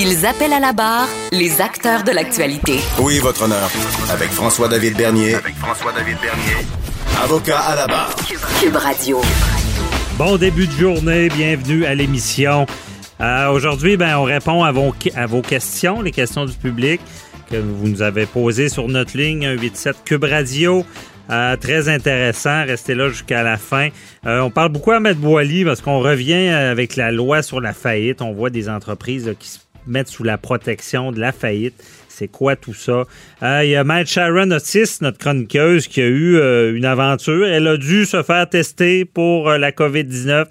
Ils appellent à la barre les acteurs de l'actualité. Oui, votre honneur. Avec François-David Bernier. Avec François-David Bernier. Avocat à la barre. Cube Radio. Bon début de journée, bienvenue à l'émission. Euh, Aujourd'hui, ben, on répond à vos, à vos questions, les questions du public que vous nous avez posées sur notre ligne 187 Cube Radio. Euh, très intéressant, restez là jusqu'à la fin. Euh, on parle beaucoup à Maître Boily parce qu'on revient avec la loi sur la faillite. On voit des entreprises là, qui se mettent sous la protection de la faillite. C'est quoi tout ça? Il y a Maître Sharon Otis, notre chroniqueuse, qui a eu euh, une aventure. Elle a dû se faire tester pour euh, la COVID-19.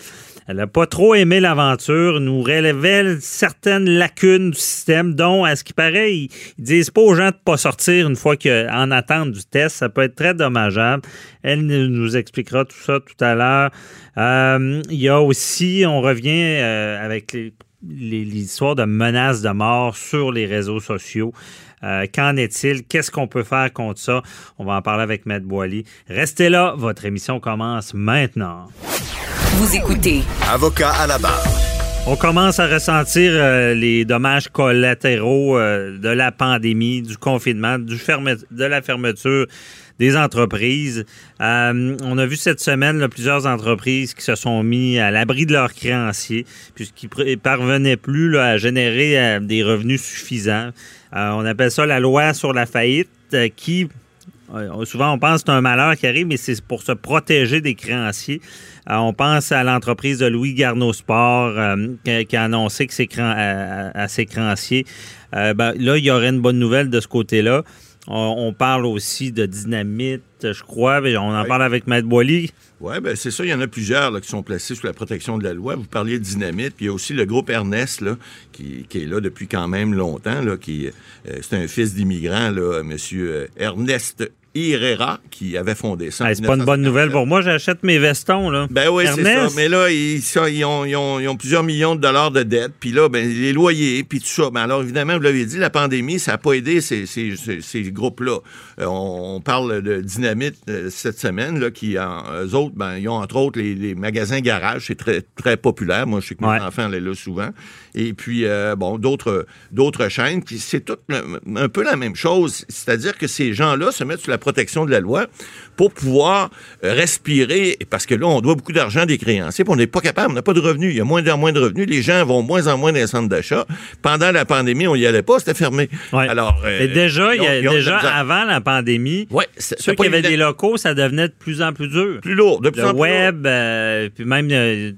Elle n'a pas trop aimé l'aventure, nous révèle certaines lacunes du système, dont, à ce qui paraît, ils, ils disent pas aux gens de pas sortir une fois qu'en attente du test. Ça peut être très dommageable. Elle nous expliquera tout ça tout à l'heure. Euh, il y a aussi, on revient avec les, histoires de menaces de mort sur les réseaux sociaux. Euh, Qu'en est-il? Qu'est-ce qu'on peut faire contre ça? On va en parler avec Matt Boily. Restez là, votre émission commence maintenant. Vous écoutez Avocat à la barre. On commence à ressentir euh, les dommages collatéraux euh, de la pandémie, du confinement, du ferme- de la fermeture des entreprises. Euh, on a vu cette semaine plusieurs entreprises qui se sont mis à l'abri de leurs créanciers, puisqu'ils ne parvenaient plus à générer euh, des revenus suffisants. Euh, on appelle ça la loi sur la faillite, qui Souvent, on pense que c'est un malheur qui arrive, mais c'est pour se protéger des créanciers. On pense à l'entreprise de Louis Garneau Sport qui, a annoncé que ses à, ses créanciers. Ben, là, il y aurait une bonne nouvelle de ce côté-là. On, parle aussi de dynamite, je crois. mais On en parle avec Maître Boily. Oui, ben c'est ça. Il y en a plusieurs là, qui sont placés sous la protection de la loi. Vous parliez de dynamite, puis il y a aussi le groupe Ernest là, qui, est là depuis quand même longtemps. Là, qui, euh, c'est un fils d'immigrant, Monsieur euh, Ernest Herrera, qui avait fondé ça. Hey, c'est pas une bonne 1957. nouvelle pour moi. J'achète mes vestons. Là. Ben oui, c'est ça. Mais là, ils, ça, ils, ont, ils ont- ils ont plusieurs millions de dollars de dettes. Puis là, ben, les loyers, puis tout ça. Ben alors, évidemment, vous l'avez dit, la pandémie, ça n'a pas aidé ces, ces, ces- ces groupes-là. Euh, on, on parle de Dynamite euh, cette semaine, là, qui, en, eux autres, ben, ils ont entre autres les, les magasins garage. C'est très, très populaire. Moi, je sais que mes Ouais. enfants allaient là souvent. Et puis, euh, bon, d'autres chaînes. Puis c'est tout un peu la même chose. C'est-à-dire que ces gens-là se mettent sous la protection de la loi pour pouvoir euh, respirer, parce que là, on doit beaucoup d'argent des créanciers, puis on n'est pas capable, on n'a pas de revenus. Il y a moins en moins de revenus. Les gens vont moins en moins dans les centres d'achat. Pendant la pandémie, on n'y allait pas, c'était fermé. Ouais. Alors, euh, Et déjà, y a- ils ont- avant la pandémie, Ouais, ceux qui avaient des locaux, ça devenait de plus en plus dur. plus lourd, de plus le en plus web, euh, puis même euh,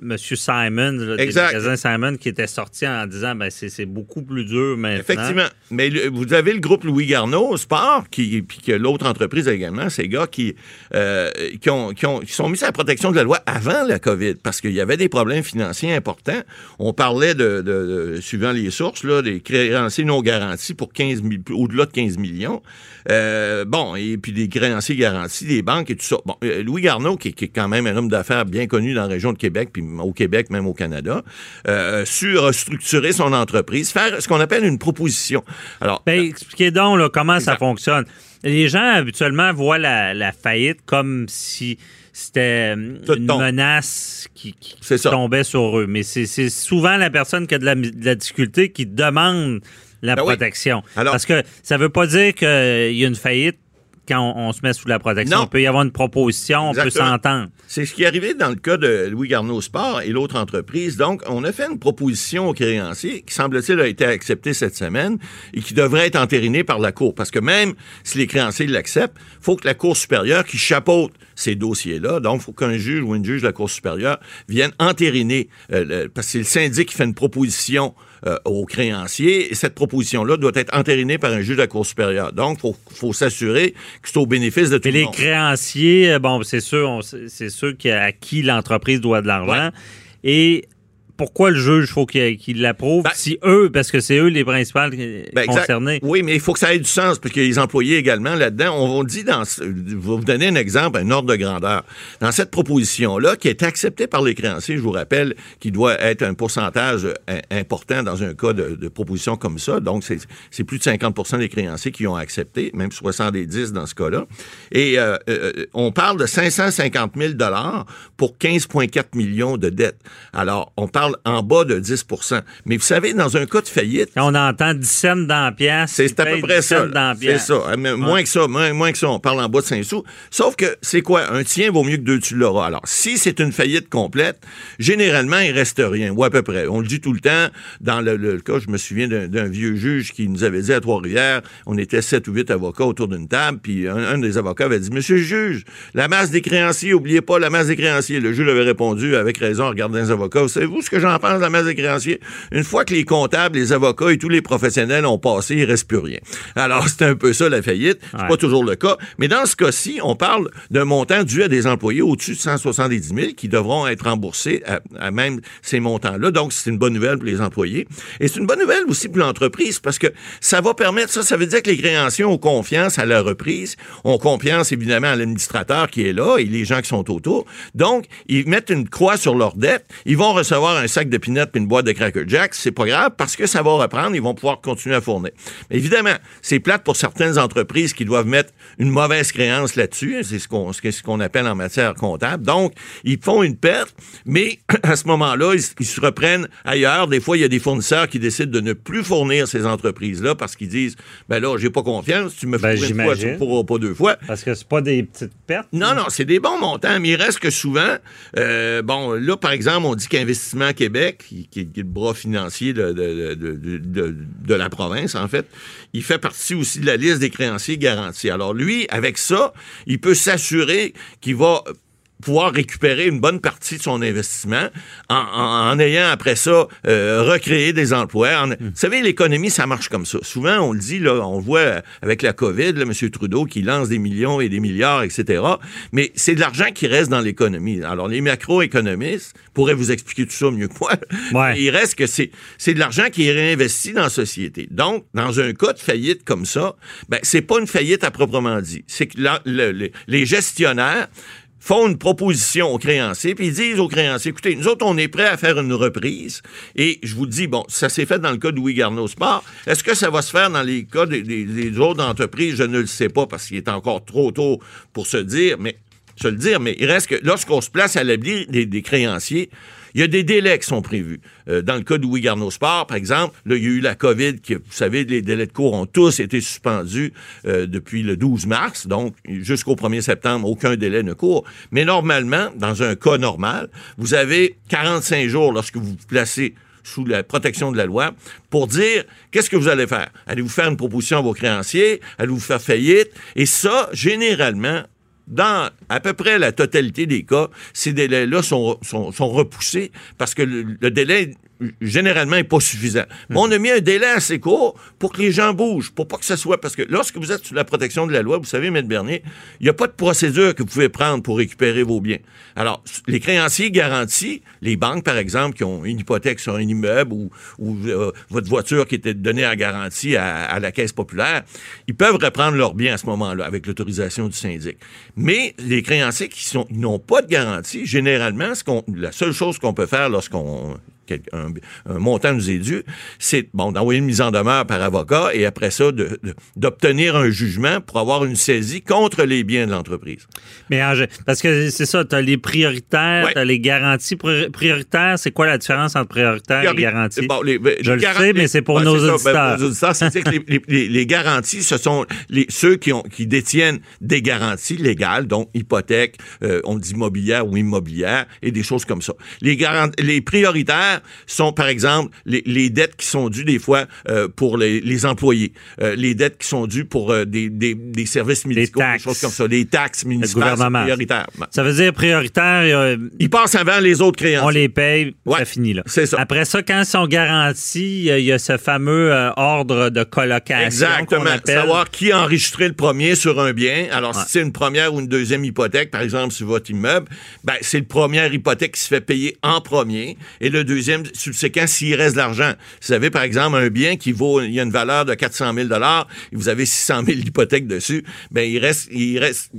Monsieur Simon, là, Exact. Simon, qui était sorti en disant ben c'est, c'est beaucoup plus dur maintenant. Effectivement. Mais le- vous avez le groupe Louis Garneau, Sport, qui, puis que l'autre entreprise également, ces gars qui, euh, qui, ont, qui, ont, qui sont mis à la protection de la loi avant la COVID, parce qu'il y avait des problèmes financiers importants. On parlait de, de- de- suivant les sources, là, des créanciers non garantis pour 15 000 au-delà de 15 millions. Euh, bon, et puis des créanciers garantis, des banques et tout ça. Bon, euh, Louis Garneau, qui, qui est quand même un homme d'affaires bien connu dans la région de Québec, puis au Québec, même au Canada, euh, su restructurer son entreprise, faire ce qu'on appelle une proposition. Alors, Ben, expliquez donc là, comment ça fonctionne. Les gens habituellement voient la, la faillite comme si c'était euh, Tout une tombe. menace qui, qui C'est ça. tombait sur eux. Mais c'est, c'est souvent la personne qui a de la, de la difficulté qui demande la Ben oui. protection. Alors- Parce que ça veut pas dire qu'il y a une faillite quand on, on se met sous la protection. Non. Il peut y avoir une proposition, on peut s'entendre. C'est ce qui est arrivé dans le cas de Louis Garneau Sport et l'autre entreprise. Donc, on a fait une proposition aux créanciers qui, semble-t-il, a été acceptée cette semaine et qui devrait être entérinée par la Cour. Parce que même si les créanciers l'acceptent, faut que la Cour supérieure qui chapeaute ces dossiers-là, donc il faut qu'un juge ou une juge de la Cour supérieure vienne entériner, euh, le- parce que c'est le syndic qui fait une proposition euh, aux créanciers et cette proposition-là doit être entérinée par un juge de la Cour supérieure. Donc, il faut, faut s'assurer que c'est au bénéfice de tout Mais le les monde. créanciers, euh, bon, c'est sûr, c'est sûr qu'à à qui l'entreprise doit de l'argent. Et pourquoi le juge faut qu'il l'approuve Ben- si eux, parce que c'est eux les principales Ben, concernés. Oui, mais il faut que ça ait du sens, parce a les employés également là-dedans. On vous dit dans, je vais vous donner un exemple, un ordre de grandeur. Dans cette proposition-là, qui est acceptée par les créanciers, je vous rappelle, qui doit être un pourcentage euh, important dans un cas de, de proposition comme ça. Donc, c'est c'est plus de 50% des créanciers qui ont accepté, même 70 dans ce cas-là. Et euh, euh, on parle de 550 000 pour 15,4 millions de dettes. Alors, on parle en bas de 10% Mais vous savez, dans un cas de faillite, on entend 10 cents dans la pièce, c'est à peu près 10 cents ça. C'est ça. Mais Moins que ça, moins, moins que ça, on parle en bas de 5 sous. Sauf que c'est quoi? Un tien vaut mieux que deux tu l'auras. Alors, si c'est une faillite complète, généralement, il reste rien, ou à peu près. On le dit tout le temps. Dans le, le cas, je me souviens d'un d'un vieux juge qui nous avait dit à Trois-Rivières, on était sept ou huit avocats autour d'une table, puis un, un des avocats avait dit, Monsieur le juge, la masse des créanciers, oubliez pas la masse des créanciers. Le juge avait répondu avec raison en regardant les avocats. Savez-vous ce que j'en pense de la masse des créanciers? Une fois que les comptables, les avocats et tous les professionnels ont passé, il reste plus rien. Alors, c'est un peu ça, la faillite. C'est Ouais. pas toujours le cas. Mais dans ce cas-ci, on parle d'un montant dû à des employés au-dessus de 170 000 qui devront être remboursés à, à même ces montants-là. Donc, c'est une bonne nouvelle pour les employés. Et c'est une bonne nouvelle aussi pour l'entreprise parce que ça va permettre, ça, ça veut dire que les créanciers ont confiance à la reprise, ont confiance évidemment à l'administrateur qui est là et les gens qui sont autour. Donc, ils mettent une croix sur leur dette. Ils vont recevoir un sac de peanuts et une boîte de Cracker Jacks. C'est pas grave parce que ça va reprendre. Ils vont pouvoir continuer à fournir. Mais évidemment, c'est plate pour certaines entreprises qui doivent mettre une mauvaise créance là-dessus. C'est ce qu'on ce qu'on appelle en matière comptable. Donc, ils font une perte, mais à ce moment-là, ils, ils se reprennent ailleurs. Des fois, il y a des fournisseurs qui décident de ne plus fournir ces entreprises-là parce qu'ils disent, ben là, j'ai pas confiance. Tu me Ben, fournis une fois, tu ne pourras pas deux fois. Parce que c'est pas des petites pertes. Non, non, c'est des bons montants, mais il reste que souvent, euh, bon, là, par exemple, on dit qu'Investissement Québec, qui, qui est le bras financier de, de, de, de, de- de la province, en fait, il fait partie aussi de la liste des créanciers garantis. Alors, lui, avec ça, il peut s'assurer qu'il va pouvoir récupérer une bonne partie de son investissement en, en- en ayant après ça euh, recréé des emplois. En- Vous savez, l'économie, ça marche comme ça. Souvent, on le dit, là, on le voit avec la COVID, là, M. Trudeau qui lance des millions et des milliards, etc. Mais c'est de l'argent qui reste dans l'économie. Alors, les macroéconomistes pourraient vous expliquer tout ça mieux que moi. Ouais. Il reste que c'est c'est de l'argent qui est réinvesti dans la société. Donc, dans un cas de faillite comme ça, ben, c'est pas une faillite à proprement dit. C'est que la- le- le- les gestionnaires font une proposition aux créanciers, puis ils disent aux créanciers, écoutez, nous autres, on est prêts à faire une reprise. Et je vous dis, bon, ça s'est fait dans le cas de Louis Garneau Sport. Est-ce que ça va se faire dans les cas des, autres entreprises? Je ne le sais pas, parce qu'il est encore trop tôt pour se dire, mais se le dire, mais il reste que lorsqu'on se place à l'abri des créanciers, il y a des délais qui sont prévus. Euh, dans le cas de Louis Garneau Sport, par exemple, là, il y a eu la COVID, qui, vous savez, les délais de cours ont tous été suspendus euh, depuis le 12 mars, donc jusqu'au 1er septembre, aucun délai ne court. Mais normalement, dans un cas normal, vous avez 45 jours lorsque vous vous placez sous la protection de la loi pour dire qu'est-ce que vous allez faire. Allez-vous faire une proposition à vos créanciers? Allez-vous faire faillite? Et ça, généralement, dans à peu près la totalité des cas, ces délais-là sont, sont, repoussés parce que le délai généralement est pas suffisant. Mais on a mis un délai assez court pour que les gens bougent, pour pas que ce soit parce que lorsque vous êtes sous la protection de la loi, vous savez, M. Bernier, il n'y a pas de procédure que vous pouvez prendre pour récupérer vos biens. Alors, les créanciers garantis, les banques par exemple qui ont une hypothèque sur un immeuble ou, euh, votre voiture qui était donnée en garantie à, la caisse populaire, ils peuvent reprendre leurs biens à ce moment-là avec l'autorisation du syndic. Mais les créanciers qui n'ont pas de garantie, généralement, ce la seule chose qu'on peut faire lorsqu'on un, un montant nous est dû, c'est bon d'envoyer une mise en demeure par avocat et après ça d'obtenir un jugement pour avoir une saisie contre les biens de l'entreprise. Mais en parce que c'est ça, tu as les prioritaires, Ouais. tu as les garanties. Pri- Prioritaires, c'est quoi la différence entre prioritaire et garantie? Bon, les- les Je le sais, mais c'est pour Ouais, nos c'est ça. Ben, auditeurs. nos auditeurs, c'est-à-dire que les, garanties, ce sont ceux qui, ont, qui détiennent des garanties légales, donc hypothèque, euh, on dit immobilière ou immobilière, et des choses comme ça. Les, les prioritaires sont, par exemple, les, les dettes qui sont dues des fois euh, pour les, les employés, euh, les dettes qui sont dues pour euh, des, des, des services médicaux, des taxes. choses comme ça, les taxes municipales, c'est gouvernement. prioritaire. Ça veut dire prioritaire, Ils passent avant les autres créanciers. on les paye, Ouais, ça finit là. c'est ça. Après ça, quand ils sont garantis, il y a- ce fameux ordre de colocation Exactement. appelle. Savoir qui a enregistré le premier sur un bien. Alors, Ouais. si c'est une première ou une deuxième hypothèque, par exemple, sur votre immeuble, ben, c'est le première hypothèque qui se fait payer en premier et le deuxième subséquent s'il reste de l'argent. Si vous avez, par exemple, un bien qui vaut, il y a une valeur de 400 000 et vous avez 600 000 d'hypothèque dessus, ben, il reste, il reste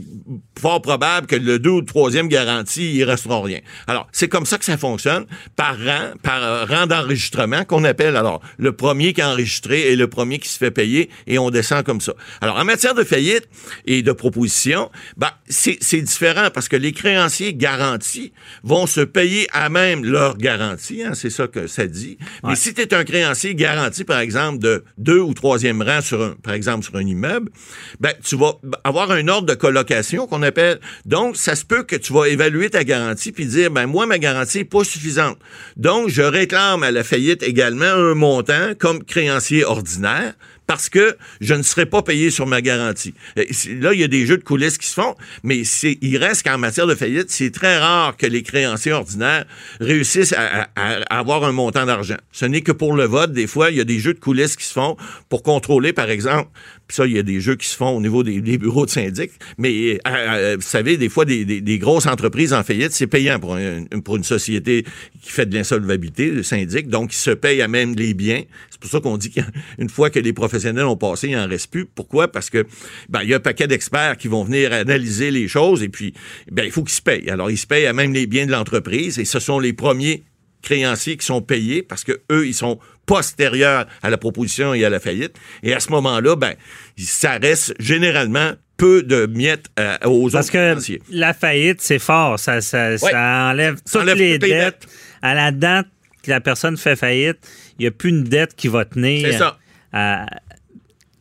fort probable que le deux ou le troisième garantie, il restera rien. Alors, c'est comme ça que ça fonctionne, par rang, par euh, rang d'enregistrement qu'on appelle, alors, le premier qui est enregistré et le premier qui se fait payer et on descend comme ça. Alors, en matière de faillite et de proposition, ben, c'est c'est différent parce que les créanciers garantis vont se payer à même leur garantie, hein, c'est ça que ça dit. Mais si tu es un créancier garanti, par exemple, de deux ou troisième rang sur un, par exemple, sur un immeuble, ben, tu vas avoir un ordre de colocation qu'on appelle. Donc, ça se peut que tu vas évaluer ta garantie puis dire, ben, moi, ma garantie n'est pas suffisante. Donc, je réclame à la faillite également un montant comme créancier ordinaire parce que je ne serai pas payé sur ma garantie. Là, il y a des jeux de coulisses qui se font, mais il reste qu'en matière de faillite, c'est très rare que les créanciers ordinaires réussissent à, avoir un montant d'argent. Ce n'est que pour le vote, des fois, il y a des jeux de coulisses qui se font pour contrôler, par exemple, puis ça, il y a des jeux qui se font au niveau des, bureaux de syndic, mais euh, euh, vous savez, des fois, des, grosses entreprises en faillite, c'est payant pour, un- pour une société qui fait de l'insolvabilité, le syndic, donc ils se payent à même les biens. C'est pour ça qu'on dit qu'une fois que les professionnels ont passé, il n'en reste plus. Pourquoi? Parce que ben, il y a un paquet d'experts qui vont venir analyser les choses et puis ben, il faut qu'ils se payent. Alors, ils se payent à même les biens de l'entreprise et ce sont les premiers créanciers qui sont payés parce que eux, ils sont postérieurs à la proposition et à la faillite. Et à ce moment-là, ben, ça reste généralement peu de miettes euh, aux Parce autres que créanciers. la faillite, c'est fort. Ça, ça, ça enlève toutes enlève les toutes les dettes. dettes. À la date que la personne fait faillite, il n'y a plus une dette qui va tenir. C'est ça. à-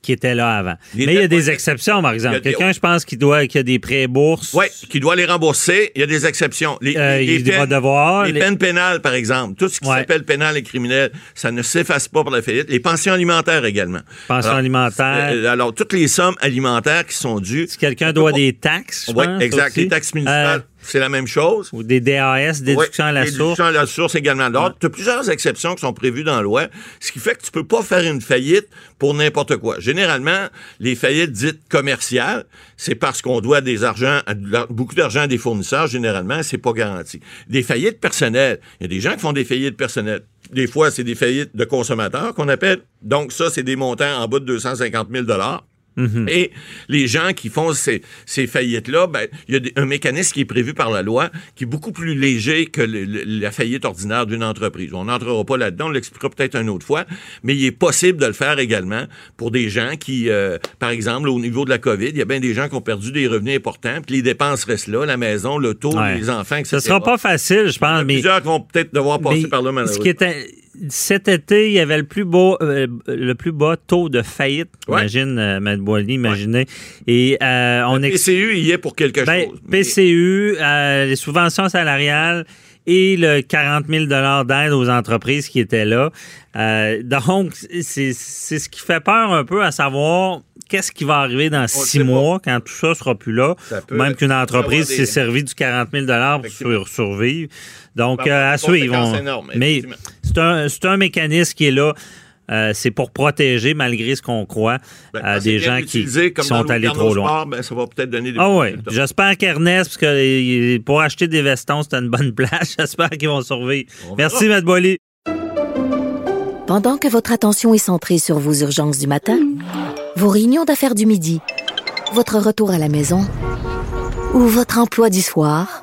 qui était là avant. Les Mais il y a des exceptions, par exemple. Quelqu'un, je pense, qui doit, qui a des prêts bourses. Oui, qui doit les rembourser. Il y a des exceptions. Les, Euh, les- va devoir, Les, peines pénales, par exemple. Tout ce qui Ouais. s'appelle pénal et criminel, ça ne s'efface pas pour la faillite. Les pensions alimentaires également. Pensions alimentaires. euh, alors, toutes les sommes alimentaires qui sont dues. Si quelqu'un doit des taxes, Oui, exact. aussi. Les taxes municipales, Euh, c'est la même chose. ou des DAS, déduction Ouais, à la déduction source. à la source également. Alors, tu as plusieurs exceptions qui sont prévues dans la loi, ce qui fait que tu peux pas faire une faillite pour n'importe quoi. Généralement, les faillites dites commerciales, c'est parce qu'on doit des l'ar- beaucoup d'argent à des fournisseurs, généralement, c'est pas garanti. Des faillites personnelles, il y a des gens qui font des faillites personnelles. Des fois, c'est des faillites de consommateurs qu'on appelle. Donc, ça, c'est des montants en bas de 250 000 et les gens qui font ces, ces faillites-là, ben, il y a des- un mécanisme qui est prévu par la loi qui est beaucoup plus léger que le- le- la faillite ordinaire d'une entreprise. On n'entrera pas là-dedans, on l'expliquera peut-être une autre fois, mais il est possible de le faire également pour des gens qui, euh, par exemple, au niveau de la COVID, il y a bien des gens qui ont perdu des revenus importants, puis les dépenses restent là, la maison, l'auto, Ouais. les enfants, etc. Ce sera pas facile, je Il y pense, a mais Plusieurs qui vont peut-être devoir passer par là, ce malheureusement. qui était cet été, il y avait le plus beau, euh, le plus bas taux de faillite. Ouais. Imagine, euh, Matt Boily, imaginez. Et euh, on Le PCU, il y est pour quelque ben, chose. PCU, euh, les subventions salariales et le 40 000 d'aide aux entreprises qui étaient là. Euh, donc, c'est ce qui fait peur un peu à savoir qu'est-ce qui va arriver dans six pas. mois quand tout ça sera plus là. Peut- Même qu'une entreprise des- s'est servie du 40 000 pour sur- survivre. Donc, euh, à suivre. on- énormes, Mais c'est un, c'est un mécanisme qui est là. Euh, c'est pour protéger, malgré ce qu'on croit, Ben, euh, c'est des gens qui, utilisé, qui comme sont allés trop loin. Sport, ben, ça va peut-être donner des Ah oui. J'espère qu'Ernest, parce que euh, pour acheter des vestons, c'était une bonne place. J'espère qu'ils vont survivre. Merci, Matt Boily. Pendant que votre attention est centrée sur vos urgences du matin, vos réunions d'affaires du midi, votre retour à la maison ou votre emploi du soir,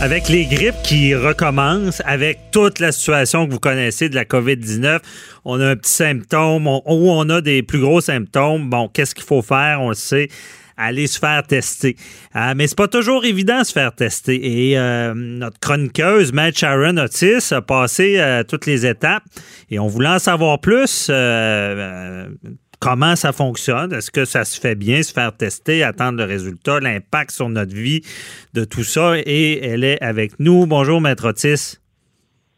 Avec les grippes qui recommencent, avec toute la situation que vous connaissez de la COVID-19, on a un petit symptôme ou on a des plus gros symptômes. Bon, qu'est-ce qu'il faut faire? On le sait aller se faire tester. Euh, mais c'est pas toujours évident de se faire tester. Et euh, notre chroniqueuse, Matt Sharon Otis, a passé euh, toutes les étapes et on voulait en savoir plus comment ça fonctionne? Est-ce que ça se fait bien, se faire tester, attendre le résultat, l'impact sur notre vie de tout ça? Et elle est avec nous. Bonjour, Maître Otis.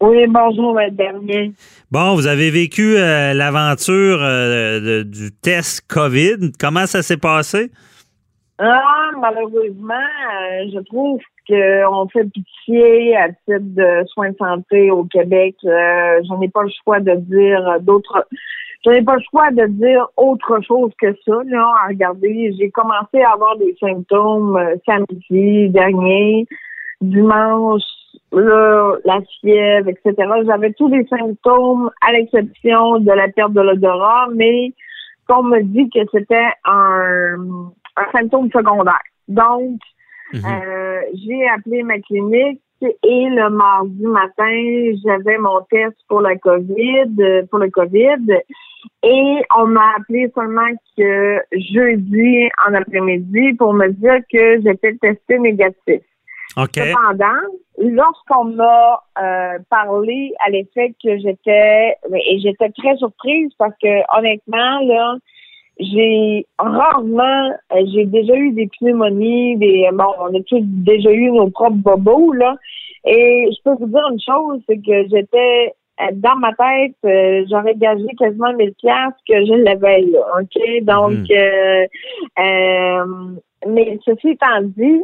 Oui, bonjour, Maître Bernier. Bon, vous avez vécu euh, l'aventure euh, du test COVID. Comment ça s'est passé? Ah, malheureusement, euh, je trouve qu'on fait pitié à titre de soins de santé au Québec. je n'ai pas le choix de dire d'autres j'avais pas le choix de dire autre chose que ça. Là, regardez, j'ai commencé à avoir des symptômes euh, samedi dernier, dimanche, là, la fièvre, etc. J'avais tous les symptômes à l'exception de la perte de l'odorat, mais qu'on me dit que c'était un, un symptôme secondaire. Donc, mhm. euh, j'ai appelé ma clinique et le mardi matin, j'avais mon test pour la COVID, pour le COVID. Et on m'a appelé seulement que jeudi en après-midi pour me dire que j'étais testé négatif. Cependant, lorsqu'on m'a euh, parlé à l'effet que j'étais et j'étais très surprise parce que honnêtement là, j'ai rarement euh, j'ai déjà eu des pneumonies, des bon, on a tous déjà eu nos propres bobos là. Et je peux vous dire une chose, c'est que j'étais dans ma tête, euh, j'aurais gagé quasiment 1000 pièces que je l'avais là, OK? Donc, mhm. euh, euh, mais ceci étant dit,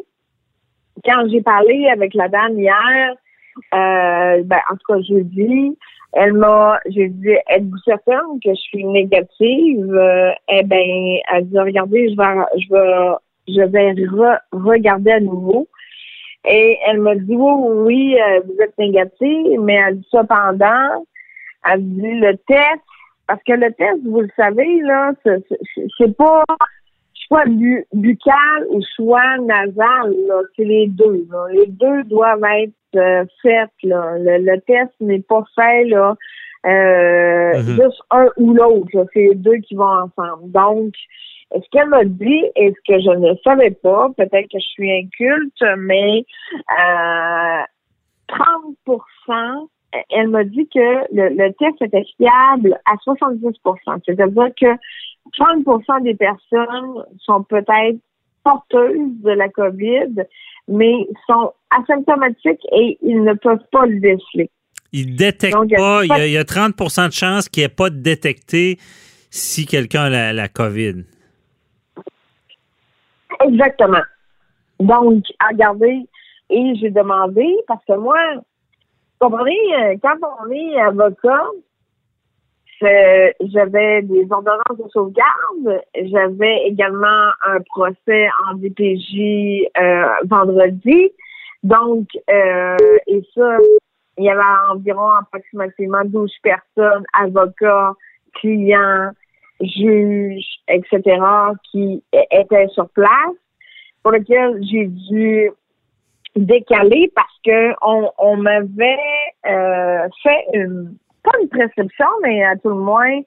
quand j'ai parlé avec la dame hier, euh, ben, en tout cas, jeudi, elle m'a, j'ai dit, êtes-vous certaine que je suis négative? eh ben, elle dit, regardez, je vais, je vais, je vais regarder à nouveau. Et elle m'a dit, oui, oui, euh, vous êtes négatif, mais elle dit cependant, elle dit le test, parce que le test, vous le savez, là, c'est pas soit buccal ou soit nasal, là, c'est les deux. Là. Les deux doivent être euh, faits. Là. Le, test n'est pas fait là, euh, mm-hmm. juste un ou l'autre. C'est les deux qui vont ensemble. Donc, ce qu'elle m'a dit et ce que je ne savais pas, peut-être que je suis inculte, mais euh, 30 elle m'a dit que le, test était fiable à 70% C'est-à-dire que 30% des personnes sont peut-être porteuses de la COVID, mais sont asymptomatiques et ils ne peuvent pas le déceler. Ils détectent pas. Il y, a, 30% de chances qu'il n'y ait pas de détecté si quelqu'un a la, la COVID. Exactement. Donc, à regarder, et j'ai demandé, parce que moi, vous comprenez, euh, quand on est avocat, j'avais des ordonnances de sauvegarde, j'avais également un procès en DPJ euh, vendredi. Donc, euh, et ça, il y avait environ approximativement 12 personnes, avocats, clients, juges, etc., qui étaient sur place, pour lesquels j'ai dû décaler parce que on, on m'avait euh, fait une pas une prescription, mais à tout le moins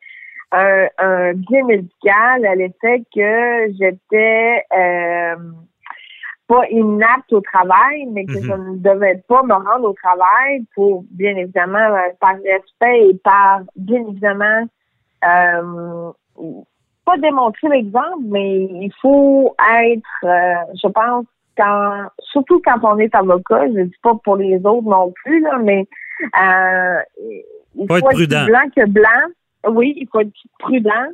un, un bien médical à l'effet que j'étais euh, pas inapte au travail, mais que je mhm. ne devais pas me rendre au travail pour, bien évidemment, par respect et par, bien évidemment, euh, pas démontrer l'exemple, mais il faut être, euh, je pense, quand, surtout quand on est avocat, je dis pas pour les autres non plus, là, mais euh, il faut, être, prudent. blanc que blanc. Oui, il faut être prudent.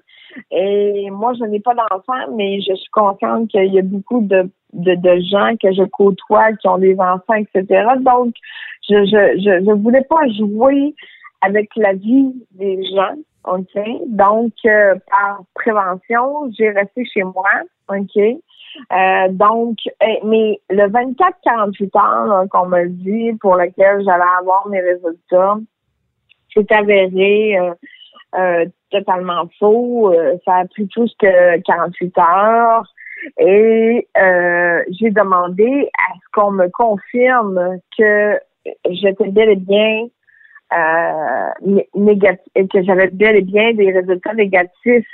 Et moi, je n'ai pas d'enfants, mais je suis consciente qu'il y a beaucoup de, de, de, gens que je côtoie qui ont des enfants, etc. Donc, je je, je, je voulais pas jouer avec la vie des gens, OK? Donc, euh, par prévention, j'ai resté chez moi, OK? Euh, donc, eh, mais le 24-48 heures qu'on m'a dit pour lequel j'allais avoir mes résultats, c'est avéré euh, euh, totalement faux. ça a pris plus que 48 heures. Et j'ai demandé à ce qu'on me confirme que j'étais bel et bien euh, négatif, que j'avais bel et bien des résultats négatifs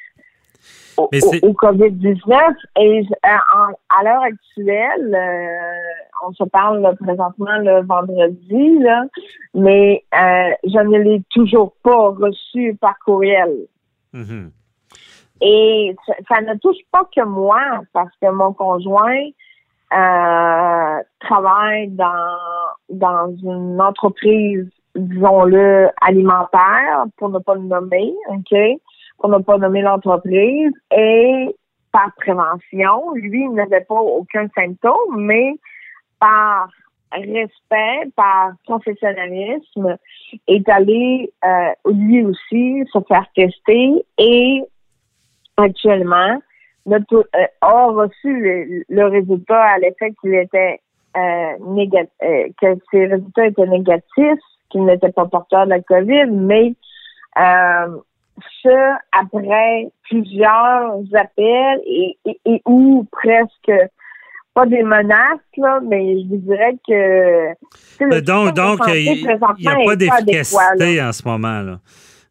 au, COVID-19. Et à, l'heure actuelle, euh, on se parle présentement le vendredi, là, mais euh, je ne l'ai toujours pas reçu par courriel. Mm-hmm. Et ça, ne touche pas que moi, parce que mon conjoint euh, travaille dans, dans une entreprise, disons-le, alimentaire, pour ne pas le nommer, OK? Pour ne pas nommer l'entreprise. Et par prévention, lui, il n'avait pas aucun symptôme, mais par respect, par professionnalisme, est allé euh, lui aussi se faire tester et actuellement notre, euh, a reçu le, résultat à l'effet qu'il était euh, négatif, que ses résultats étaient négatifs, qu'il n'était pas porteur de la COVID, mais euh, ce après plusieurs appels et, et, ou presque pas des menaces, là, mais je vous dirais que... donc, donc il n'y a pas d'efficacité en ce moment. là.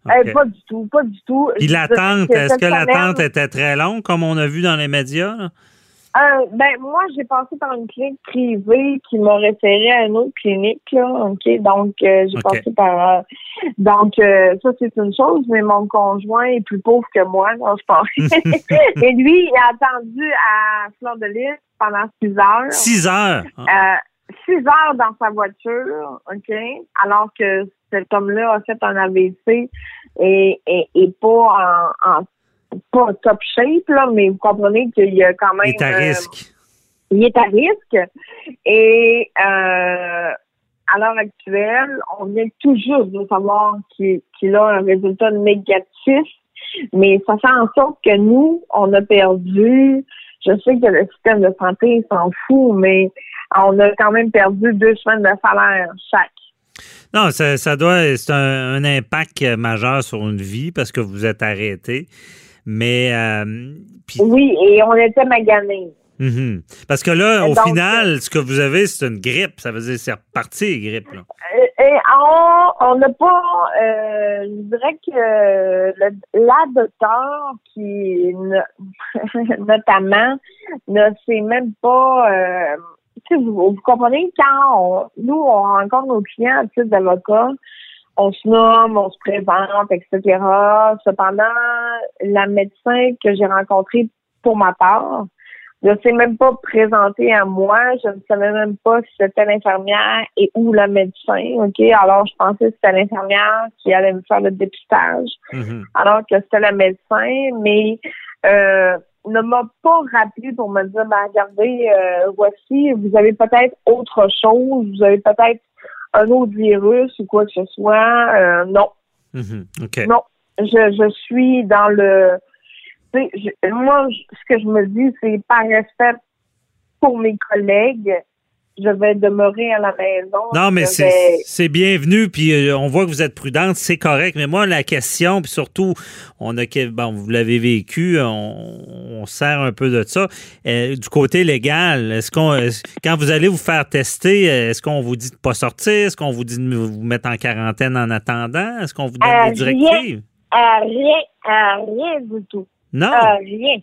Euh, pas du tout, pas du tout. Puis l'attente, est-ce que l'attente était très longue, comme on a vu dans les médias? Euh, ben moi, j'ai passé par une clinique privée qui m'a référé à une autre clinique, là. OK? Donc euh, j'ai passé par donc ça c'est une chose, mais mon conjoint est plus pauvre que moi, non, je pense. Et lui, il a attendu à Fleur de Lys pendant six heures. Six heures? six heures dans sa voiture, OK, alors que cet homme-là a fait un AVC et, et, pas en, pas top shape, là, mais vous comprenez qu'il y a quand même. Il est à euh, risque. Il est à risque. Et euh, à l'heure actuelle, on vient tout juste de savoir qu'il a un résultat négatif, mais ça fait en sorte que nous, on a perdu. Je sais que le système de santé s'en fout, mais on a quand même perdu deux semaines de salaire chaque. Non, ça, ça doit, c'est un, impact majeur sur une vie parce que vous êtes arrêté. Mais. Euh, oui, et on était maganés. Mhm. Parce que là, au final, ce que vous avez, c'est une grippe. Ça veut dire c'est reparti, grippe. Là. Euh, et on n'a pas. Euh, je dirais que la docteur qui, notamment, ne sait même pas vous, comprenez, quand nous, on rencontre nos clients à titre d'avocat, on se nomme, on se présente, etc. Cependant, la médecin que j'ai rencontrée pour ma part, ne s'est même pas présentée à moi. Je ne savais même pas si c'était l'infirmière et ou le médecin. OK? Alors, je pensais que c'était l'infirmière qui allait me faire le dépistage. Mm-hmm. Alors que c'était le médecin. Mais euh, ne m'a pas rappelé pour me dire, ben, regardez, euh, voici, vous avez peut-être autre chose, vous avez peut-être un autre virus ou quoi que ce soit. Euh, non. Mm-hmm. Non. Je, je suis dans le. moi, ce que je me dis, c'est par respect pour mes collègues, je vais demeurer à la maison. Non, mais c'est bienvenu, puis euh, on voit que vous êtes prudente, c'est correct. Mais moi, la question, puis surtout, on a bon, vous l'avez vécu, on, sert un peu de ça. Euh, du côté légal, est-ce qu'on quand vous allez vous faire tester, est-ce qu'on vous dit de pas sortir? Est-ce qu'on vous dit de vous mettre en quarantaine en attendant? Est-ce qu'on vous donne des directives? Rien, rien du tout. Non. rien.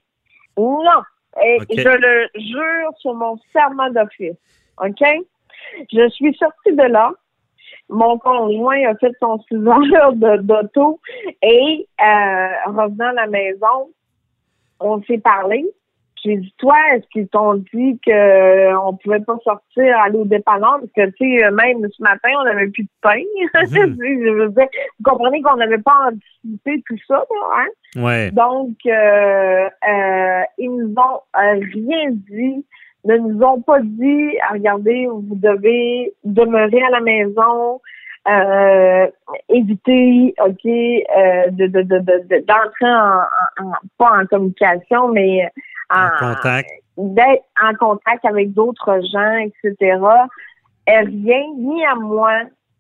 Non. Et Je le jure sur mon serment d'office. OK? Je suis sortie de là. Mon conjoint a fait son 6 heures d'auto et euh, revenant à la maison, on s'est parlé. J'ai dit, toi, est-ce qu'ils t'ont dit qu'on euh, pouvait pas sortir, aller au dépanneur? Parce que, tu sais, même ce matin, on n'avait plus de pain. Mhm. je veux dire, vous comprenez qu'on n'avait pas anticipé tout ça, hein? Ouais. Donc, euh, euh, ils nous ont rien dit ne nous ont pas dit, regardez, vous devez demeurer à la maison, euh, éviter, ok, euh, de, de, de, de- d'entrer en, en- en- pas en communication, mais en, En contact. d'être en contact avec d'autres gens, etc. est rien ni à moi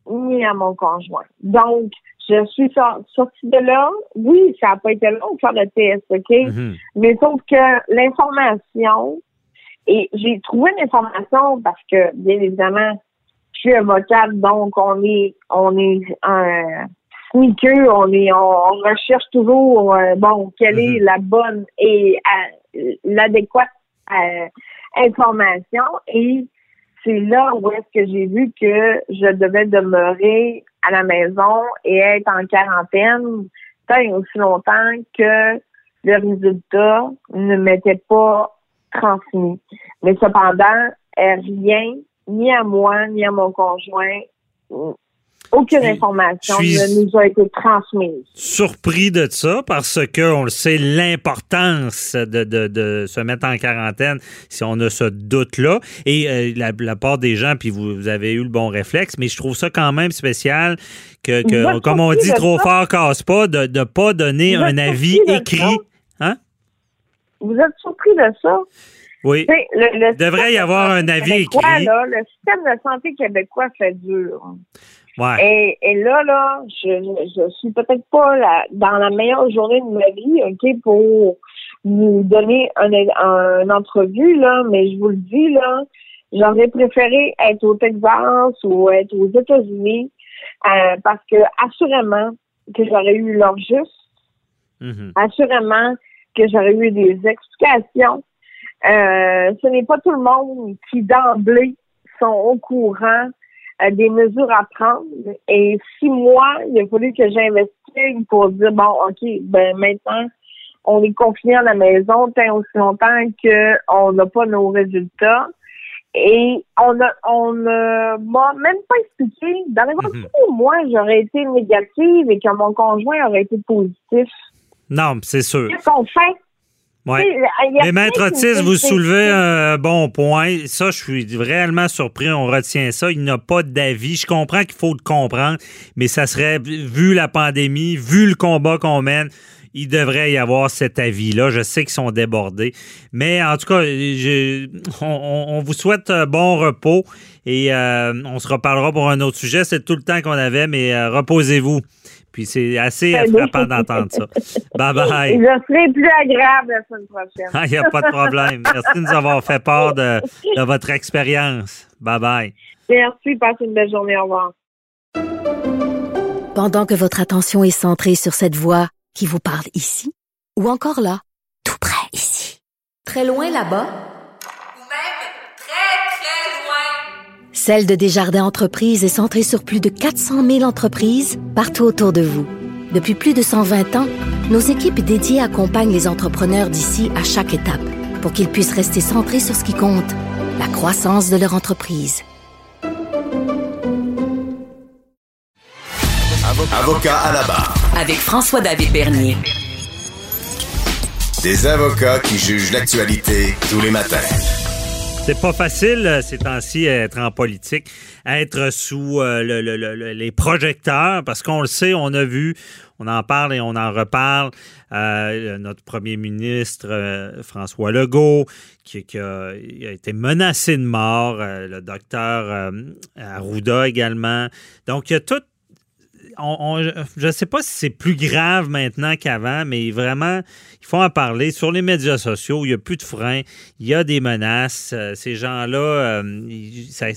ni à mon conjoint. Donc, je suis sor- sortie de là. Oui, ça n'a pas été long de faire le test, ok? Mhm. Mais sauf que l'information, et j'ai trouvé l'information parce que, bien évidemment, je suis avocate, donc on est, on est un sneaker, on est, on, recherche toujours, euh, bon, quelle est la bonne et euh, l'adéquate euh, information. Et c'est là où est-ce que j'ai vu que je devais demeurer à la maison et être en quarantaine tant et aussi longtemps que le résultat ne m'était pas transmis. Mais cependant, euh, rien, ni à moi, ni à mon conjoint, aucune Je suis- information je suis- ne nous a été transmise. surpris de ça parce que on le sait l'importance de, de, de se mettre en quarantaine si on a ce doute là et euh, la, la part des gens puis vous, vous avez eu le bon réflexe mais je trouve ça quand même spécial que, comme on dit trop ça? fort casse pas de ne pas donner un avis écrit hein? Vous êtes surpris de ça? oui le- devrait y avoir un avis écrit. là, le système de santé québécois fait dur. ouais Et, et là, là, je, je, suis peut-être pas la, dans la meilleure journée de ma vie, OK, pour vous donner un, un, une entrevue, là, mais je vous le dis, là, j'aurais préféré être au Texas ou être aux États-Unis, euh, parce que assurément que j'aurais eu l'heure juste, Mhm. assurément que j'aurais eu des explications. Euh, ce n'est pas tout le monde qui d'emblée sont au courant euh, des mesures à prendre. Et six mois, il a fallu que j'investisse pour dire bon, ok, ben maintenant on est confiné à la maison tant aussi longtemps qu'on n'a pas nos résultats. Et on a, on ne m'a même pas expliqué. Dans les Mhm. où moi j'aurais été négative et que mon conjoint aurait été positif. Non c'est sûr Qu'est-ce qu'on fait? ouais Mais Maître Otis, vous soulevez un bon point. Ça, je suis réellement surpris. On retient ça. Il n'a pas d'avis. Je comprends qu'il faut le comprendre, mais ça serait, vu la pandémie, vu le combat qu'on mène, il devrait y avoir cet avis-là. Je sais qu'ils sont débordés. Mais en tout cas, je- on, on- on vous souhaite un bon repos et euh, on se reparlera pour un autre sujet. C'est tout le temps qu'on avait, mais euh, reposez-vous. Puis c'est assez euh, frappant d'entendre ça. Bye bye. Je serai plus agréable la semaine prochaine. Il n'y a pas de problème. Merci de nous avoir fait part de, de votre expérience. Bye bye. Merci, passez une belle journée. Au revoir. Pendant que votre attention est centrée sur cette voix qui vous parle ici, ou encore là, tout près ici, très loin là-bas, Ou même très, très loin. Celle de Desjardins Entreprises est centrée sur plus de 400 000 entreprises partout autour de vous. Depuis plus de 120 ans, nos équipes dédiées accompagnent les entrepreneurs d'ici à chaque étape pour qu'ils puissent rester centrés sur ce qui compte, la croissance de leur entreprise. Avocat à la barre. Avec François-David Bernier. Des avocats qui jugent l'actualité tous les matins. C'est pas facile euh, ces temps-ci être en politique, être sous euh, le- le- le- le- les projecteurs, parce qu'on le sait, on a vu, on en parle et on en reparle. euh, notre premier ministre François Legault, qui, a, été menacé de mort, le docteur Arruda également. Donc il y a tout je ne sais pas si c'est plus grave maintenant qu'avant, mais vraiment, il faut en parler. Sur les médias sociaux, il n'y a plus de frein, il y a des menaces. Euh, ces gens-là, euh, ça-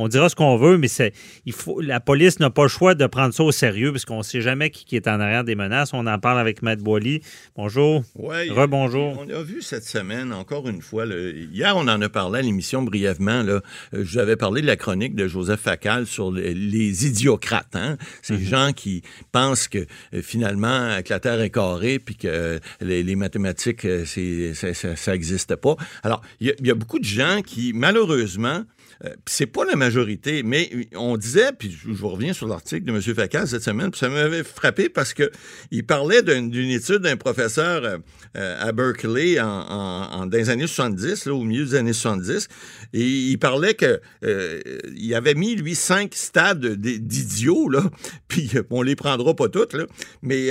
on dira ce qu'on veut, mais c'est, il faut, la police n'a pas le choix de prendre ça au sérieux parce qu'on ne sait jamais qui, qui est en arrière des menaces. On en parle avec Matt Boily. Bonjour. Ouais, Rebonjour. On a vu cette semaine, encore une fois, le- hier, on en a parlé à l'émission brièvement. Là, Euh, j'avais parlé de la chronique de Joseph Facal sur les, les idiocrates. Hein? Ces gens qui pensent que euh, finalement, que la Terre est carrée puis que euh, les, les mathématiques, c'est, ça- n'existe pas. Alors, il y, a- il y a beaucoup de gens qui, malheureusement, euh, c'est pas la majorité, mais on disait, puis je, reviens sur l'article de M. Facal cette semaine, puis ça m'avait frappé parce que il parlait d'une étude d'un professeur euh, euh, à Berkeley en, dans les années 70, là, au milieu des années 70, et il parlait que euh, il avait mis, lui, cinq stades d'idiots, là, puis on les prendra pas toutes, mais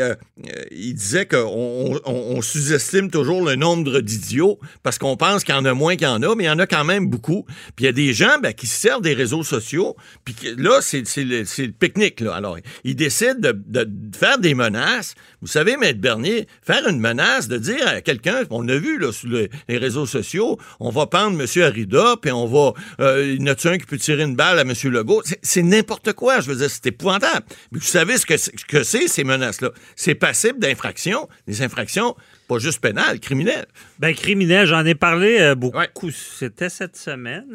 il disait qu'on on, on- on sous-estime toujours le nombre d'idiots parce qu'on pense qu'il y en a moins qu'il y en a, mais il y en a quand même beaucoup. Puis il y a des gens ben, qui se servent des réseaux sociaux, puis là, c'est le, le pique-nique. Alors, ils décident de, faire des menaces. Vous savez, Maître Bernier, faire une menace, de dire à quelqu'un, on a vu là, sur le- les réseaux sociaux, on va prendre M. Arruda, puis on va... Euh, il y en a-tu un qui peut tirer une balle à M. Legault? C'est- n'importe quoi, je veux dire, c'est épouvantable. Mais vous savez ce que c'est, ces menaces-là? C'est passible d'infractions, des infractions pas juste pénales, criminelles. Ben, criminel, j'en ai parlé euh, beaucoup. C'était cette semaine.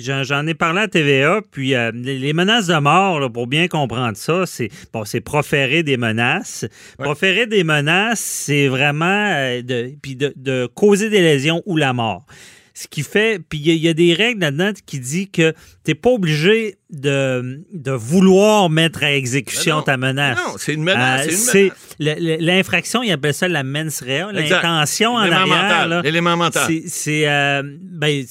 J'en ai parlé à TVA. Puis euh, les menaces de mort, là, pour bien comprendre ça, c'est bon, c'est proférer des menaces. Proférer des menaces, c'est vraiment euh, de, puis de, de causer des lésions ou la mort. Ce qui fait, puis il y, a- il y a des règles là-dedans qui dit que t'es pas obligé de, de vouloir mettre à exécution non. ta menace. Non, c'est une menace, Euh, c'est L'infraction, ils appellent ça la mens rea, l'intention en arrière. l'élément mental. C'est- euh, ben,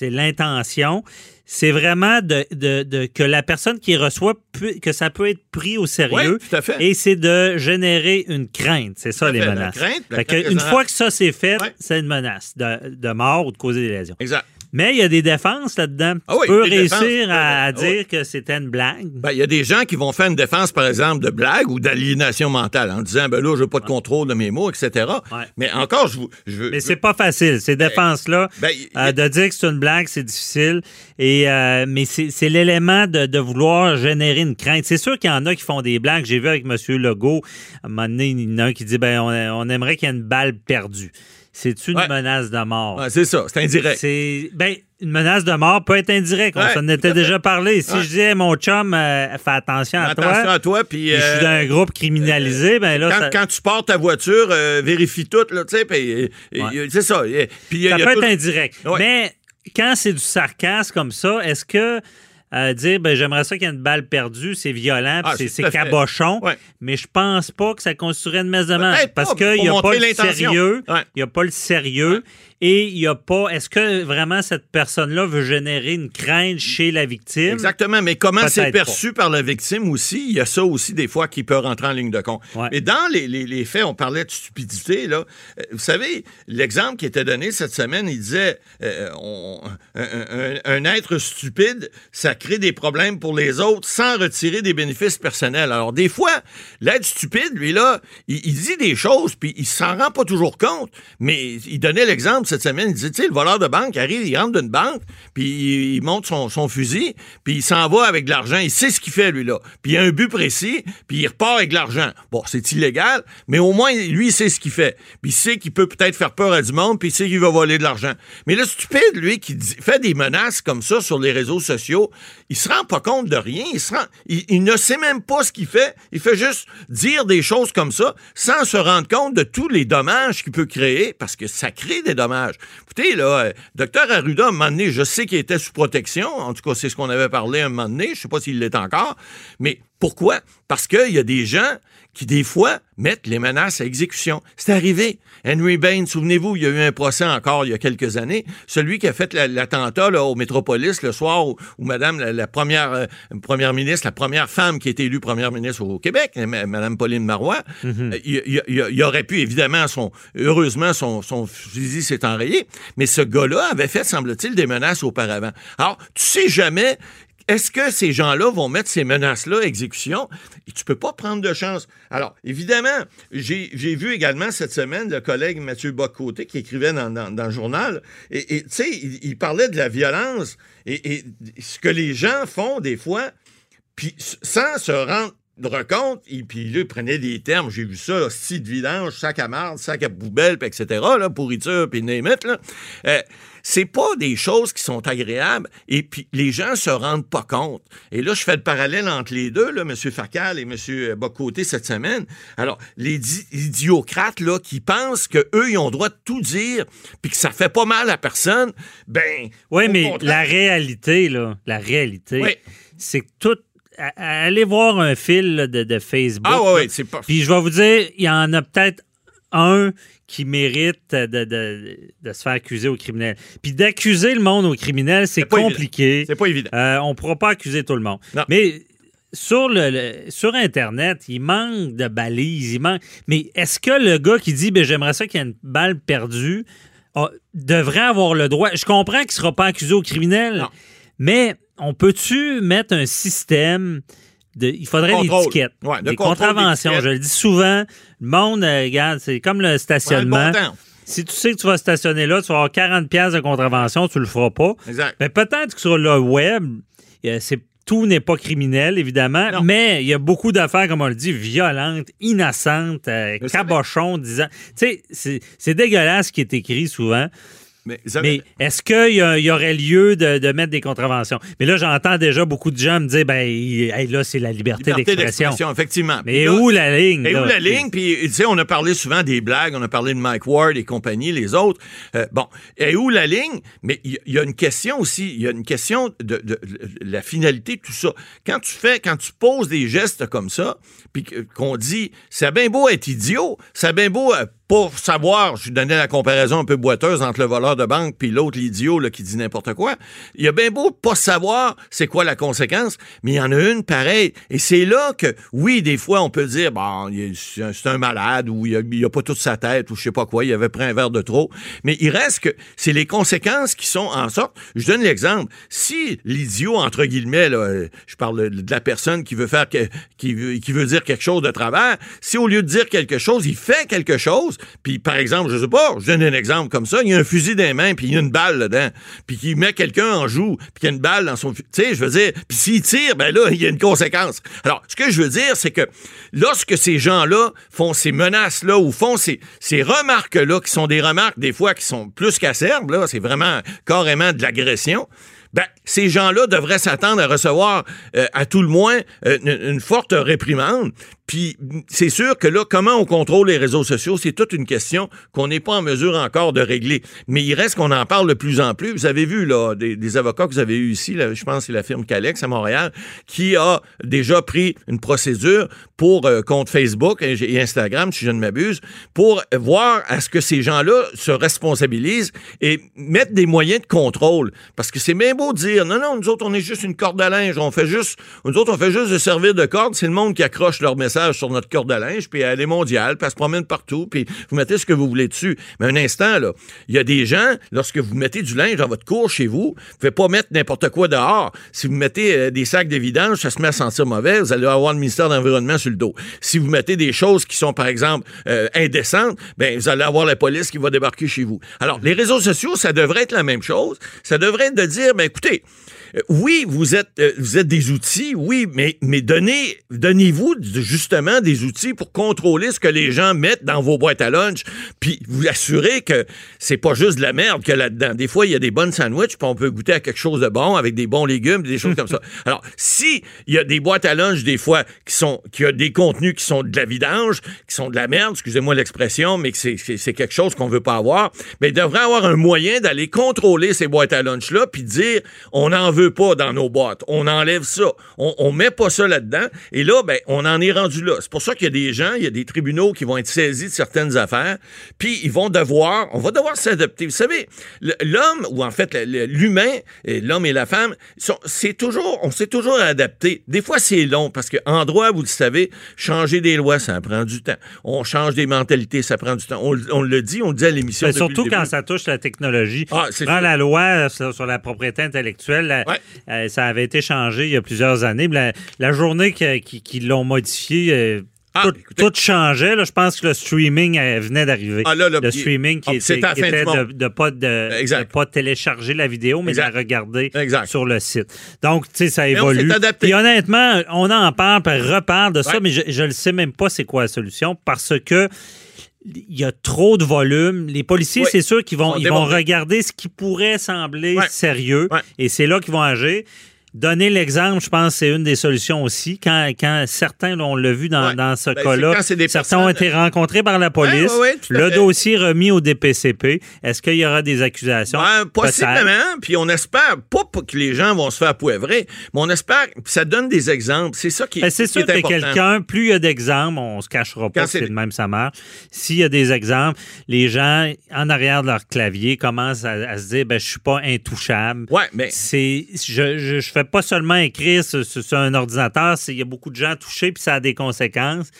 l'intention. C'est vraiment de, de- de- que la personne qui reçoit, que ça peut être pris au sérieux. Oui, tout à fait. Et c'est de générer une crainte. C'est ça, Tout à les fait, la menaces. crainte, la Fait que crainte une fois que ça c'est fait, c'est une menace de, de mort ou de causer des lésions. Exact. Mais il y a des défenses là-dedans. Ah oui, tu peux réussir défenses. à, à oui. dire que c'était une blague. Ben, il y a des gens qui vont faire une défense, par exemple, de blague ou d'aliénation mentale en disant, ben là, je n'ai pas de contrôle de mes mots, etc. Mais encore, je. Je veux, Mais c'est pas facile, ces défenses-là. Ben, euh, de dire que c'est une blague, c'est difficile. Et, euh, mais c'est c'est l'élément de, de vouloir générer une crainte. C'est sûr qu'il y en a qui font des blagues. J'ai vu avec M. Legault, à un moment donné, il y en a un qui dit ben, on, on aimerait qu'il y ait une balle perdue. C'est une Ouais. menace de mort? Ouais, c'est ça, c'est indirect. C'est ben une menace de mort peut être indirecte. On s'en était déjà parlé. Si je disais mon chum, euh, fais attention à toi. Attention à toi, puis. je suis euh, dans un groupe criminalisé, ben là, quand, ça, quand tu portes ta voiture, euh, vérifie tout, là, tu sais, puis, euh, euh, c'est ça. Ça il y a peut tout- être indirect. Mais quand c'est du sarcasme comme ça, est-ce que euh, dire ben, j'aimerais ça qu'il y ait une balle perdue, c'est violent, Ah, c'est- cabochon, Ouais. mais je pense pas que ça constituerait une messe de Peut-être parce qu'il n'y a pas le sérieux. Il n'y a pas le sérieux. Et il n'y a pas. Est-ce que vraiment cette personne-là veut générer une crainte chez la victime? Exactement, mais comment c'est perçu par la victime aussi, il y a ça aussi des fois qui peut rentrer en ligne de compte. Ouais. Mais dans les, les- les faits, on parlait de stupidité, là. Euh, Vous savez, l'exemple qui était donné cette semaine, il disait euh, on- un, un- un être stupide, ça crée des problèmes pour les autres sans retirer des bénéfices personnels. Alors, des fois, l'être stupide, lui, là, il, il dit des choses, puis il s'en rend pas toujours compte, mais il donnait l'exemple cette semaine, il disait, tu sais, le voleur de banque arrive, il rentre d'une banque, puis il, monte son, son fusil, puis il s'en va avec de l'argent, il sait ce qu'il fait, lui, là. Puis il a un but précis, puis il repart avec l'argent. Bon, c'est illégal, mais au moins, lui, il sait ce qu'il fait. Puis il sait qu'il peut peut-être faire peur à du monde, puis il sait qu'il va voler de l'argent. Mais le stupide, lui, qui fait des menaces comme ça sur les réseaux sociaux, il se rend pas compte de rien, il, se rend, il ne sait même pas ce qu'il fait, il fait juste dire des choses comme ça sans se rendre compte de tous les dommages qu'il peut créer, parce que ça crée des dommages. Écoutez, là, euh, docteur Arruda, un moment donné, je sais qu'il était sous protection, en tout cas, c'est ce qu'on avait parlé un moment donné, je sais pas s'il l'est encore, mais pourquoi? Parce qu'il y a des gens qui, des fois, mettent les menaces à exécution. C'est arrivé. Henry Bain, souvenez-vous, il y a eu un procès encore il y a quelques années. Celui qui a fait la- l'attentat là, au Métropolis le soir où, où Madame, la, la première, euh, première ministre, la première femme qui a été élue première ministre au Québec, ma- Madame Pauline Marois, il, il- il- il aurait pu, évidemment, son, heureusement, son, son fusil s'est enrayé, mais ce gars-là avait fait, semble-t-il, des menaces auparavant. Alors, tu sais jamais est-ce que ces gens-là vont mettre ces menaces-là à exécution? Et tu peux pas prendre de chance. Alors, évidemment, j'ai vu également cette semaine le collègue Mathieu Bocoté qui écrivait dans, le journal, et tu sais, il, parlait de la violence et, ce que les gens font des fois, puis sans se rendre recompte, et puis il prenait des termes, j'ai vu ça, style de vidange, sac à marde, sac à poubelle, etc., pourriture, puis name it, là. Euh, c'est pas des choses qui sont agréables et puis les gens se rendent pas compte. Et là, je fais le parallèle entre les deux, là, M. Facal et M. Bocoté cette semaine. Alors, les di- idiocrates, là, qui pensent qu'eux, ils ont le droit de tout dire puis que ça fait pas mal à personne, ben... Oui, mais contraire- la réalité, là, la réalité, Oui. c'est que tout. Allez voir un fil de, de Facebook. Ah, là. ouais, c'est pas... Puis je vais vous dire, il y en a peut-être un qui mérite de, de- de se faire accuser au criminel. Puis d'accuser le monde au criminel, c'est compliqué. C'est pas évident. Euh, on ne pourra pas accuser tout le monde. Non. Mais sur, le, le- sur Internet, il manque de balises. Il manque... Mais est-ce que le gars qui dit ben, j'aimerais ça qu'il y ait une balle perdue a- devrait avoir le droit? Je comprends qu'il ne sera pas accusé au criminel, Non. mais on peut-tu mettre un système de. Il faudrait des. Ouais, de des contraventions. Je le dis souvent. Le monde, euh, regarde, c'est comme le stationnement. bon. Si tu sais que tu vas stationner là, tu vas avoir 40 pièces de contravention, tu le feras pas. Exact. Mais peut-être que sur le web, c'est tout n'est pas criminel, évidemment, Non. mais il y a beaucoup d'affaires, comme on le dit, violentes, innocentes, euh, cabochons, disant. Tu sais, c'est dégueulasse ce qui est écrit souvent. Mais, est-ce qu'il y, aurait lieu de, de mettre des contraventions? Mais là, j'entends déjà beaucoup de gens me dire, ben, hey, là, c'est la liberté, liberté d'expression. effectivement. Mais là- où la ligne? Et là? où la ligne? Puis, tu sais, on a parlé souvent des blagues, on a parlé de Mike Ward et compagnie, les autres. Euh, bon, et où la ligne? Mais il y, a une question aussi, il y a une question de, de- de la finalité de tout ça. Quand tu fais, quand tu poses des gestes comme ça, puis qu'on dit, c'est bien beau être idiot, c'est bien beau pas savoir, je donnais la comparaison un peu boiteuse entre le voleur de banque puis l'autre, l'idiot, là, qui dit n'importe quoi. Il y a bien beau pas savoir c'est quoi la conséquence, mais il y en a une pareille. Et c'est là que, oui, des fois, on peut dire, bon, c'est un- malade ou il a, a pas toute sa tête ou je sais pas quoi, il avait pris un verre de trop. Mais il reste que c'est les conséquences qui sont en sorte. Je donne l'exemple. Si l'idiot, entre guillemets, là, euh, je parle de la personne qui veut faire, qui, veut, qui veut dire quelque chose de travers, si au lieu de dire quelque chose, il fait quelque chose, puis par exemple, je sais pas, je donne un exemple comme ça, il y a un fusil dans les mains, puis il y a une balle dedans, puis qu'il met quelqu'un en joue, puis qu'il y a une balle dans son... Tu sais, je veux dire, puis s'il tire, ben là, il y a une conséquence. Alors, ce que je veux dire, c'est que lorsque ces gens-là font ces menaces-là ou font ces, ces remarques-là, qui sont des remarques, des fois, qui sont plus qu'acerbes, c'est vraiment carrément de l'agression, ben, ces gens-là devraient s'attendre à recevoir, euh, à tout le moins, euh, une forte réprimande. Puis, c'est sûr que là, comment on contrôle les réseaux sociaux, c'est toute une question qu'on n'est pas en mesure encore de régler. Mais il reste qu'on en parle de plus en plus. Vous avez vu, là, des, avocats que vous avez eu ici, je pense que c'est la firme Calex à Montréal, qui a déjà pris une procédure pour euh, contre Facebook et, Instagram, si je ne m'abuse, pour voir à ce que ces gens-là se responsabilisent et mettre des moyens de contrôle. Parce que c'est bien beau de dire, non, non, nous autres, on est juste une corde à linge. On fait juste, nous autres, on fait juste de servir de corde. C'est le monde qui accroche leur message sur notre corde à linge, puis elle est mondiale, puis elle se promène partout, puis vous mettez ce que vous voulez dessus. Mais un instant, là, il y a des gens, lorsque vous mettez du linge dans votre cour chez vous, vous pouvez pas mettre n'importe quoi dehors. Si vous mettez euh, des sacs de vidange, ça se met à sentir mauvais, vous allez avoir le ministère de l'Environnement sur le dos. Si vous mettez des choses qui sont, par exemple, euh, indécentes, ben, vous allez avoir la police qui va débarquer chez vous. Alors, les réseaux sociaux, ça devrait être la même chose. Ça devrait être de dire, ben, écoutez, oui, vous êtes, euh, vous êtes des outils, oui, mais, mais donnez, donnez-vous justement des outils pour contrôler ce que les gens mettent dans vos boîtes à lunch, puis vous assurez que c'est pas juste de la merde qu'il y a là-dedans. Des fois, il y a des bonnes sandwichs, puis on peut goûter à quelque chose de bon avec des bons légumes, des choses comme ça. Alors, si il y a des boîtes à lunch des fois qui sont, qui a des contenus qui sont de la vidange, qui sont de la merde, excusez-moi l'expression, mais que c'est, quelque chose qu'on veut pas avoir, mais il devrait avoir un moyen d'aller contrôler ces boîtes à lunch là, puis dire on n'en veut pas dans nos boîtes, on enlève ça, on, on met pas ça là-dedans, et là ben on en est rendu là. C'est pour ça qu'il y a des gens, il y a des tribunaux qui vont être saisis de certaines affaires, puis ils vont devoir, on va devoir s'adapter. Vous savez, l'homme ou en fait l'humain, l'homme et la femme, c'est toujours, on s'est toujours adapté. Des fois c'est long parce que en droit, vous le savez, changer des lois ça prend du temps. On change des mentalités, ça prend du temps. On, on le dit, on le dit à l'émission. Surtout le quand ça touche la technologie. Ah, Prends la loi sur, sur la propriété intellectuelle, la- Ouais. Euh, ça avait été changé il y a plusieurs années. mais La, la journée que- qui- qu'ils l'ont modifié, euh, Ah, tout, écoutez. tout changeait. Là, je pense que le streaming euh, venait d'arriver. Ah, le streaming qui, ah, était, qui était de, de pas de, Exact. de pas télécharger la vidéo, mais Exact. de la regarder Exact. sur le site. Donc, tu sais, ça évolue. Puis honnêtement, on en parle, puis on reparle de ça, mais je ne sais même pas c'est quoi la solution parce que il y a trop de volume. Les policiers, Oui. c'est sûr qu'ils vont, Ils regarder ce qui pourrait sembler sérieux et c'est là qu'ils vont agir. Donner l'exemple, je pense, c'est une des solutions aussi. Quand, quand certains, on l'a vu dans, Ouais. dans ce Ben, c'est cas-là, c'est certains ont été rencontrés par la police. Ouais, ouais, le fait. dossier remis au DPCP. Est-ce qu'il y aura des accusations? Peut-être. possiblement. Puis on espère pas que les gens vont se faire poivrer, mais on espère que ça donne des exemples. C'est ça qui, Ben, c'est qui est que important. quelqu'un, plus il y a d'exemples, on se cachera pas c'est- c'est de même ça marche. S'il y a des exemples, les gens, en arrière de leur clavier, commencent à, à se dire, ben, je suis pas intouchable. Ouais, mais C'est, je, je, je fais pas seulement écrire sur, un ordinateur, il y a beaucoup de gens touchés, puis ça a des conséquences.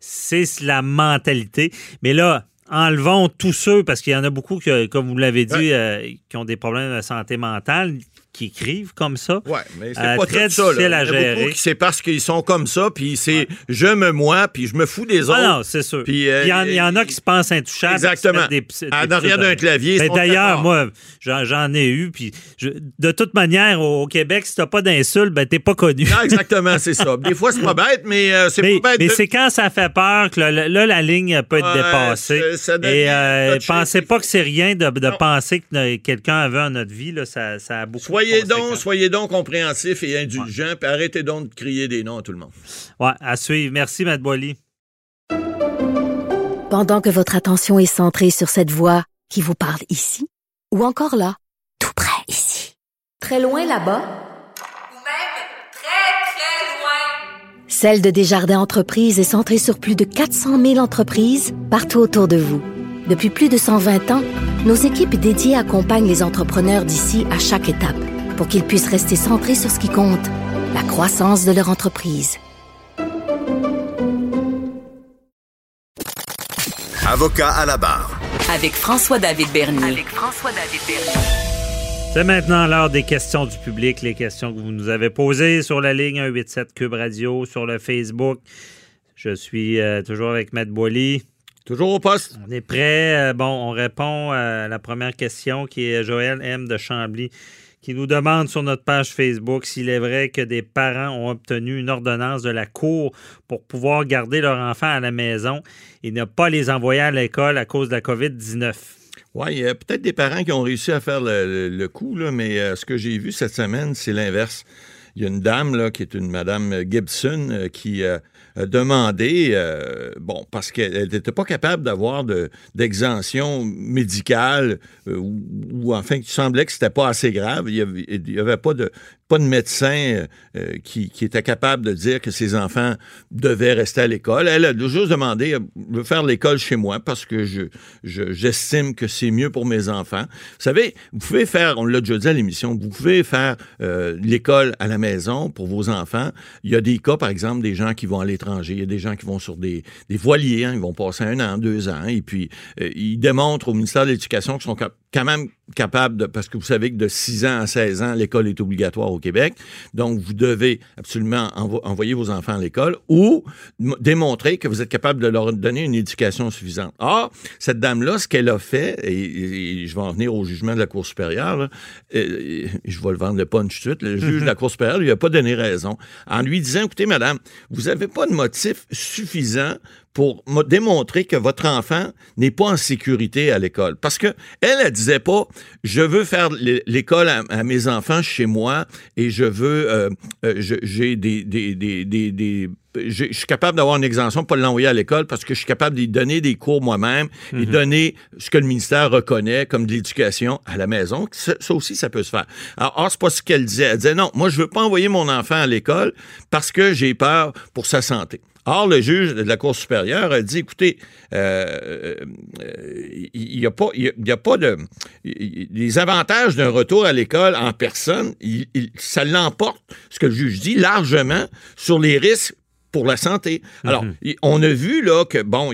C'est la mentalité. Mais là, enlevons tous ceux, parce qu'il y en a beaucoup, que, comme vous l'avez dit, Ouais. euh, qui ont des problèmes de santé mentale, qui écrivent comme ça. Ouais, mais c'est Euh, pas très tout ça. Là. difficile à gérer. c'est parce qu'ils sont comme ça, puis c'est je me moi, puis je me fous des autres. Ah non, c'est sûr. Puis, euh, il, y en, il y en a qui se pensent intouchables. Exactement. mettent En des arrière d'un dans- clavier, Ben, D'ailleurs, moi, j'en, j'en ai eu. Puis je- de toute manière, au, au Québec, si t'as pas d'insulte, ben t'es pas connu. Non, exactement, c'est ça. Des fois, c'est pas bête, mais euh, c'est pas bête. mais de- c'est quand ça fait peur que là, là, la ligne peut être dépassée. ça devient Et euh, pensez pas que c'est rien de, de penser que euh, quelqu'un avait en notre vie. Là, ça, ça a beaucoup Soyez donc, soyez donc compréhensifs et indulgents, puis arrêtez donc de crier des noms à tout le monde. Ouais, à suivre. Merci, Matt Boily. Pendant que votre attention est centrée sur cette voix qui vous parle ici, ou encore là, tout près ici, très loin là-bas, Ou même très, très loin. Celle de Desjardins Entreprises est centrée sur plus de 400 000 entreprises partout autour de vous. Depuis plus de 120 ans, nos équipes dédiées accompagnent les entrepreneurs d'ici à chaque étape pour qu'ils puissent rester centrés sur ce qui compte, la croissance de leur entreprise. Avocat à la barre. Avec François-David Bernier. Avec François-David Bernier. C'est maintenant l'heure des questions du public, les questions que vous nous avez posées sur la ligne 187 Cube Radio, sur le Facebook. Je suis euh, toujours avec Matt Boily. Toujours au poste. On est prêt. Euh, bon, on répond à la première question qui est Joël M. de Chambly qui nous demande sur notre page Facebook s'il est vrai que des parents ont obtenu une ordonnance de la Cour pour pouvoir garder leur enfant à la maison et ne pas les envoyer à l'école à cause de la COVID-19. Oui, il y a peut-être des parents qui ont réussi à faire le, le- le coup, là, mais euh, ce que j'ai vu cette semaine, c'est l'inverse. Il y a une dame là, qui est une madame Gibson euh, qui euh, demandé, euh, bon, parce qu'elle n'était pas capable d'avoir de- d'exemption médicale euh, ou, enfin, il semblait que c'était pas assez grave. Il n'y avait, pas de pas de médecin euh, qui, qui était capable de dire que ses enfants devaient rester à l'école. Elle a juste demandé, euh, je veux faire l'école chez moi parce que je, je- j'estime que c'est mieux pour mes enfants. Vous savez, vous pouvez faire, on l'a déjà dit à l'émission, vous pouvez faire euh, l'école à la maison pour vos enfants. Il y a des cas, par exemple, des gens qui vont à Il y a des gens qui vont sur des, voiliers, hein, ils vont passer un an, deux ans, et puis euh, ils démontrent au ministère de l'Éducation qu'ils sont cap- quand même capables de, parce que vous savez que de 6 ans à 16 ans, l'école est obligatoire au Québec. Donc, vous devez absolument envo- envoyer vos enfants à l'école ou démontrer que vous êtes capable de leur donner une éducation suffisante. Or, cette dame-là, ce qu'elle a fait, et, et je vais en venir au jugement de la Cour supérieure, là, je vais le vendre le punch tout de suite, le juge de la Cour supérieure lui a pas donné raison en lui disant, écoutez, madame, vous n'avez pas de motif suffisant pour mo- démontrer que votre enfant n'est pas en sécurité à l'école. Parce que elle, elle disait pas, je veux faire l'é- l'école à, à mes enfants chez moi et je veux, euh, euh, j'ai des, des, des, des, je je suis capable d'avoir une exemption, pas l'envoyer à l'école parce que je suis capable d'y donner des cours moi-même et donner ce que le ministère reconnaît comme de l'éducation à la maison. Ça, ça aussi, ça peut se faire. Alors, or, c'est pas ce qu'elle disait. Elle disait non, moi, je veux pas envoyer mon enfant à l'école parce que j'ai peur pour sa santé. Or, le juge de la Cour supérieure a dit, écoutez, euh, euh, il n'y a, a- a pas de... Les avantages d'un retour à l'école en personne, ça l'emporte, ce que le juge dit, largement sur les risques pour la santé. Alors, Mhm. on a vu là que, bon,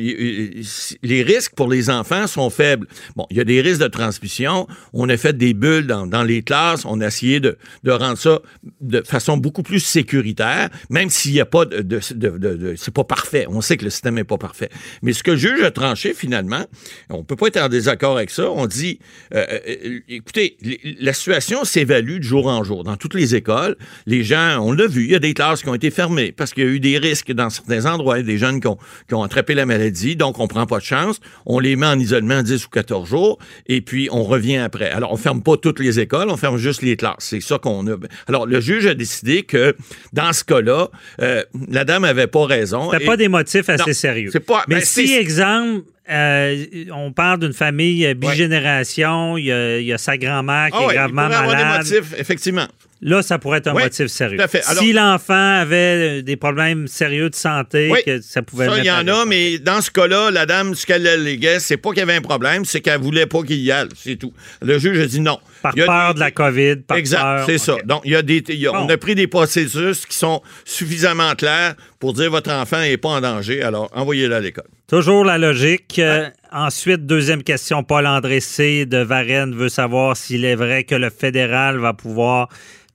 les risques pour les enfants sont faibles. Bon, il y a des risques de transmission. On a fait des bulles dans, dans les classes. On a essayé de, de rendre ça de façon beaucoup plus sécuritaire, même s'il n'y a pas de... de, de- c'est pas parfait. On sait que le système n'est pas parfait. Mais ce que le juge a tranché, finalement, on peut pas être en désaccord avec ça. On dit, euh, euh, écoutez, l- la situation s'évalue de jour en jour. Dans toutes les écoles, les gens, on l'a vu, il y a des classes qui ont été fermées parce qu'il y a eu des risques dans certains endroits, des jeunes qui ont, qui ont attrapé la maladie, donc on prend pas de chance, on les met en isolement 10 ou 14 jours, et puis on revient après. Alors, on ferme pas toutes les écoles, on ferme juste les classes. C'est ça qu'on a. Alors, le juge a décidé que, dans ce cas-là, euh, la dame avait pas raison. C'était et- pas des motifs assez Non, sérieux. c'est pas- Mais ben, si, exemple, euh, on parle d'une famille bigénération, il y, a, il y a sa grand-mère qui Ah est ouais, il gravement avoir malade. des motifs, effectivement. Là, ça pourrait être un Oui, motif sérieux. tout à fait. Alors- si l'enfant avait euh, des problèmes sérieux de santé, Oui, que ça pouvait Ça, il y en a, mais dans ce cas-là, la dame, ce qu'elle alléguait, c'est pas qu'il y avait un problème, c'est qu'elle voulait pas qu'il y aille. C'est tout. Le juge a dit non. Par peur des- de la COVID, par exact, peur. c'est ça. Donc, il y a des, il y a- on a pris des processus qui sont suffisamment clairs pour dire votre enfant n'est pas en danger, alors envoyez-le à l'école. Toujours la logique. Euh, ensuite, deuxième question, Paul André C. de Varennes veut savoir s'il est vrai que le fédéral va pouvoir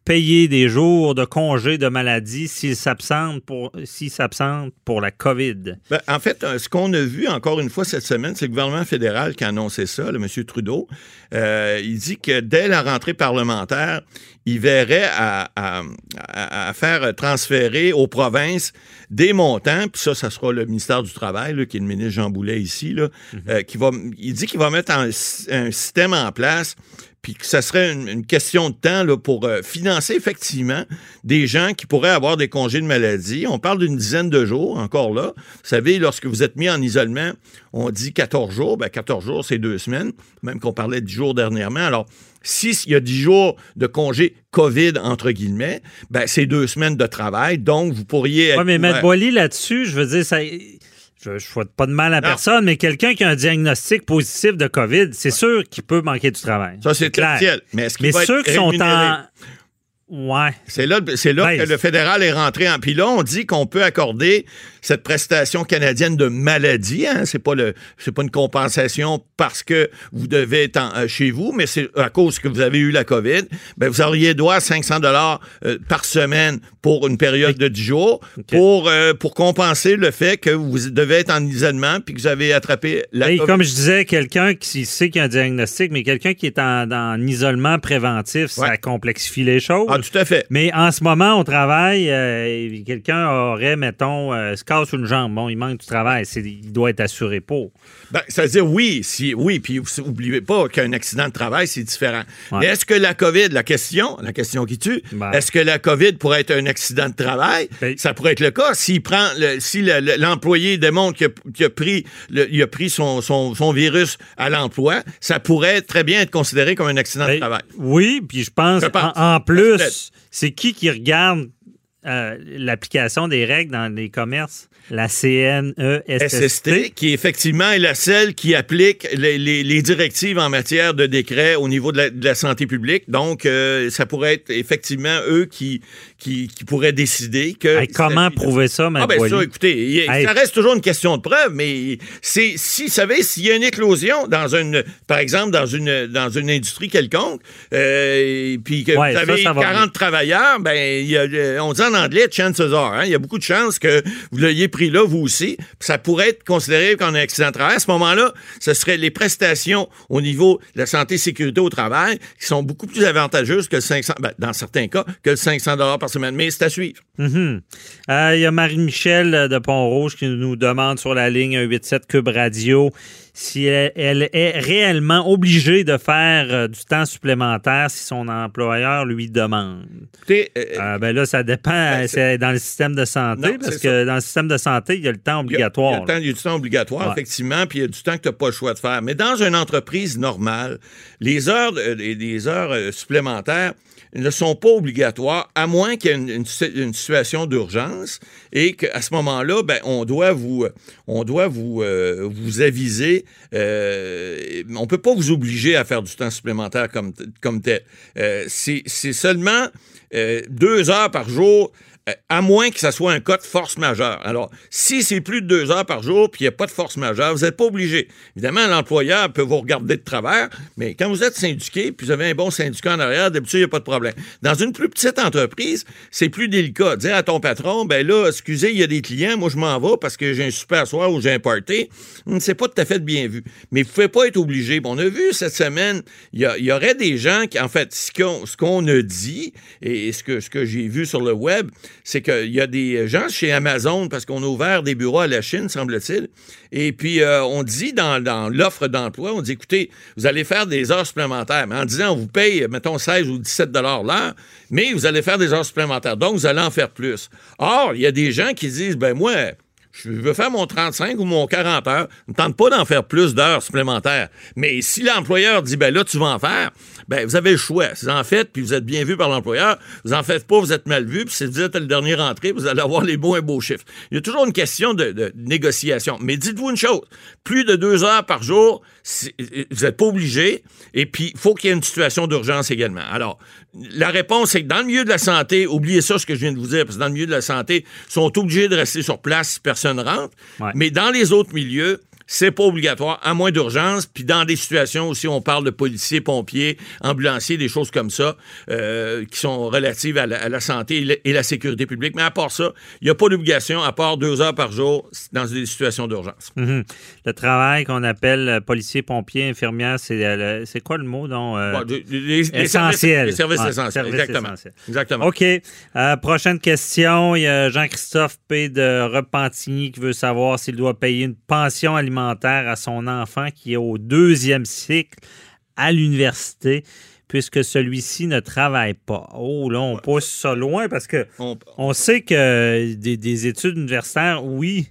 payer des jours de congé de maladie s'il s'absente pour, s'il s'absente pour la COVID? Ben, en fait, euh, ce qu'on a vu encore une fois cette semaine, c'est le gouvernement fédéral qui a annoncé ça, le M. Trudeau. Euh, il dit que dès la rentrée parlementaire, il verrait à, à- à- à faire transférer aux provinces des montants, puis ça, ça sera le ministère du Travail, là, qui est le ministre Jean Boulet ici, là, euh, qui va, il dit qu'il va mettre un, un système en place puis que ça serait une, une question de temps là, pour euh, financer effectivement des gens qui pourraient avoir des congés de maladie. On parle d'une dizaine de jours, encore là. Vous savez, lorsque vous êtes mis en isolement, on dit 14 jours. Ben, 14 jours, c'est deux semaines, même qu'on parlait de 10 jours dernièrement. Alors, s'il y a 10 jours de congé COVID, entre guillemets, ben, c'est deux semaines de travail. Donc, vous pourriez être Oui, mais mettre Boily là-dessus, je veux dire, ça. Je ne souhaite pas de mal à Non. personne, mais quelqu'un qui a un diagnostic positif de COVID, c'est sûr qu'il peut manquer du travail. Ça, c'est clair. officiel. Mais est-ce qu'il Mais va ceux qui sont en. Ouais. C'est là, c'est là Ben, que le fédéral est rentré en. Puis là, on dit qu'on peut accorder cette prestation canadienne de maladie. Hein? C'est pas le, c'est pas une compensation parce que vous devez être en- euh, chez vous, mais c'est à cause que vous avez eu la COVID. Ben, vous auriez droit à 500 dollars euh, par semaine pour une période de 10 jours pour euh, pour compenser le fait que vous devez être en isolement puis que vous avez attrapé la COVID. comme je disais, quelqu'un qui sait qu'il y a un diagnostic, mais quelqu'un qui est en, en isolement préventif, ça complexifie les choses. Ah, tout à fait. Mais en ce moment, au travail, euh, quelqu'un aurait, mettons, casse une jambe. Bon, il manque du travail. C'est- il doit être assuré pour. Ben, c'est-à-dire, oui, si, oui, puis n'oubliez pas qu'un accident de travail, c'est différent. Ouais. Mais est-ce que la COVID, la question, la question qui tue, Ben. est-ce que la COVID pourrait être un accident de travail? Ben. Ça pourrait être le cas. S'il prend, le- si le- le- l'employé démontre qu'il a, pris, il a pris son, son- son virus à l'emploi, ça pourrait très bien être considéré comme un accident de Ben, travail. Oui, puis je pense, Je pense. en, en plus, c'est qui qui regarde euh, l'application des règles dans les commerces? La CNESST. SST, qui effectivement est la seule qui applique les, les- les directives en matière de décret au niveau de la, de la santé publique. Donc, euh, ça pourrait être effectivement eux qui, qui, qui pourraient décider que... Hey, comment prouver ça, Ah Mme ben ça, écoutez, Hey. ça reste toujours une question de preuve, mais c'est si, vous savez, s'il y a une éclosion dans une, par exemple, dans une, dans une industrie quelconque, euh, puis que Ouais, vous avez ça va 40 travailleurs, ben, il y a, euh, on dit anglais chances are, hein, il y a beaucoup de chances que vous l'ayez pris là, vous aussi, ça pourrait être considéré comme un accident de travail. À ce moment-là, ce serait les prestations au niveau de la santé et sécurité au travail qui sont beaucoup plus avantageuses que le 500, ben, dans certains cas, que le 500 dollars par semaine. Mais c'est à suivre. Mhm. Euh, Il y a Marie-Michel de Pont-Rouge qui nous demande sur la ligne 187 Cube Radio si elle, elle est réellement obligée de faire euh, du temps supplémentaire si son employeur lui demande. Écoutez, euh, Euh, ben là, ça dépend. Ben, c'est dans le système de santé, Non, parce que dans le système de santé, il y a le temps Il y a- obligatoire. Il y a, le temps- il y a du temps obligatoire, Ouais. effectivement, puis il y a du temps que tu n'as pas le choix de faire. Mais dans une entreprise normale, les heures, les, supplémentaires ne sont pas obligatoires, à moins qu'il y ait une, une si- une situation d'urgence et qu'à ce moment-là, ben, on doit vous, on doit vous, euh, vous aviser. euh, on ne peut pas vous obliger à faire du temps supplémentaire comme, comme tel. Euh, c'est seulement euh, deux heures par jour euh, à moins que ça soit un cas de force majeure. Alors, si c'est plus de deux heures par jour, puis il n'y a pas de force majeure, vous n'êtes pas obligé. Évidemment, l'employeur peut vous regarder de travers, mais quand vous êtes syndiqué, puis vous avez un bon syndicat en arrière, d'habitude, il n'y a pas de problème. Dans une plus petite entreprise, c'est plus délicat. Dire à ton patron, ben là, excusez, il y a des clients, moi je m'en vais parce que j'ai un super soir ou j'ai un party, hum, c'est pas tout à fait bien vu. Mais vous ne pouvez pas être obligé. Bon, on a vu cette semaine, il y, aurait des gens qui, en fait, ce qu'on a dit et ce que, ce que j'ai vu sur le web, c'est qu'il y a des gens chez Amazon, parce qu'on a ouvert des bureaux à la Chine, semble-t-il, et puis euh, on dit dans, l'offre d'emploi, on dit, écoutez, vous allez faire des heures supplémentaires, mais en disant, on vous paye, mettons, 16 ou 17 dollars l'heure, mais vous allez faire des heures supplémentaires, donc vous allez en faire plus. Or, il y a des gens qui disent, ben moi, je veux faire mon 35 ou mon 40 heures, ne tente pas d'en faire plus d'heures supplémentaires. Mais si l'employeur dit, ben là, tu vas en faire, ben vous avez le choix. Si vous en faites, puis vous êtes bien vu par l'employeur, vous en faites pas, vous êtes mal vu, puis si vous êtes le dernier rentré, vous allez avoir les bons et beaux chiffres. Il y a toujours une question de, négociation. Mais dites-vous une chose, plus de deux heures par jour, vous n'êtes pas obligé, et puis il faut qu'il y ait une situation d'urgence également. Alors, la réponse, c'est que dans le milieu de la santé, oubliez ça, ce que je viens de vous dire, parce que dans le milieu de la santé, ils sont obligés de rester sur place si personne rentre. Mais dans les autres milieux, c'est pas obligatoire, à moins d'urgence. Puis dans des situations aussi, on parle de policiers, pompiers, ambulanciers, des choses comme ça, euh, qui sont relatives à la, santé et la, sécurité publique. Mais à part ça, il n'y a pas d'obligation, à part deux heures par jour dans des situations d'urgence. Mhm. Le travail qu'on appelle euh, policier, pompier, infirmière, c'est euh, c'est quoi le mot? Donc, les, essentiel. Les services essentiels, exactement. exactement. OK. prochaine question. Il y a Jean-Christophe P. de Repentigny qui veut savoir s'il doit payer une pension alimentaire à son enfant qui est au deuxième cycle à l'université puisque celui-ci ne travaille pas. Oh, là, on pousse ça loin parce que on, sait que des, études universitaires, oui,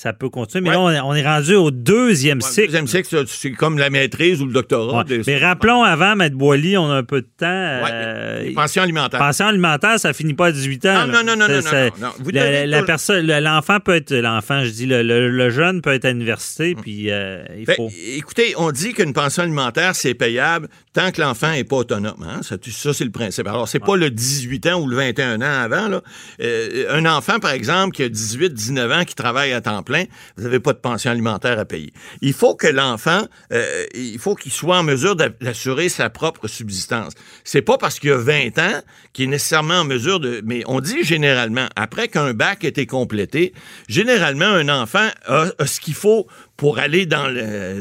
ça peut continuer. Mais là, on, est rendu au deuxième cycle. Le deuxième cycle, c'est comme la maîtrise ou le doctorat. Mais rappelons avant, M. Boily, on a un peu de temps. Euh, pension alimentaire. Pension alimentaire, ça finit pas à 18 ans. Non, non, non, non, non, la, personne, l'enfant peut être, l'enfant, je dis, le, jeune peut être à l'université, mm. puis euh, il ben, faut... Écoutez, on dit qu'une pension alimentaire, c'est payable tant que l'enfant n'est pas autonome. Hein? Ça, c'est le principe. Alors, c'est pas le 18 ans ou le 21 ans avant. Là. Euh, un enfant, par exemple, qui a 18, 19 ans, qui travaille à temps plein, vous n'avez pas de pension alimentaire à payer. Il faut que l'enfant, euh, il faut qu'il soit en mesure d'assurer sa propre subsistance. C'est pas parce qu'il a 20 ans qu'il est nécessairement en mesure de... Mais on dit généralement, après qu'un bac ait été complété, généralement, un enfant a ce qu'il faut pour aller dans,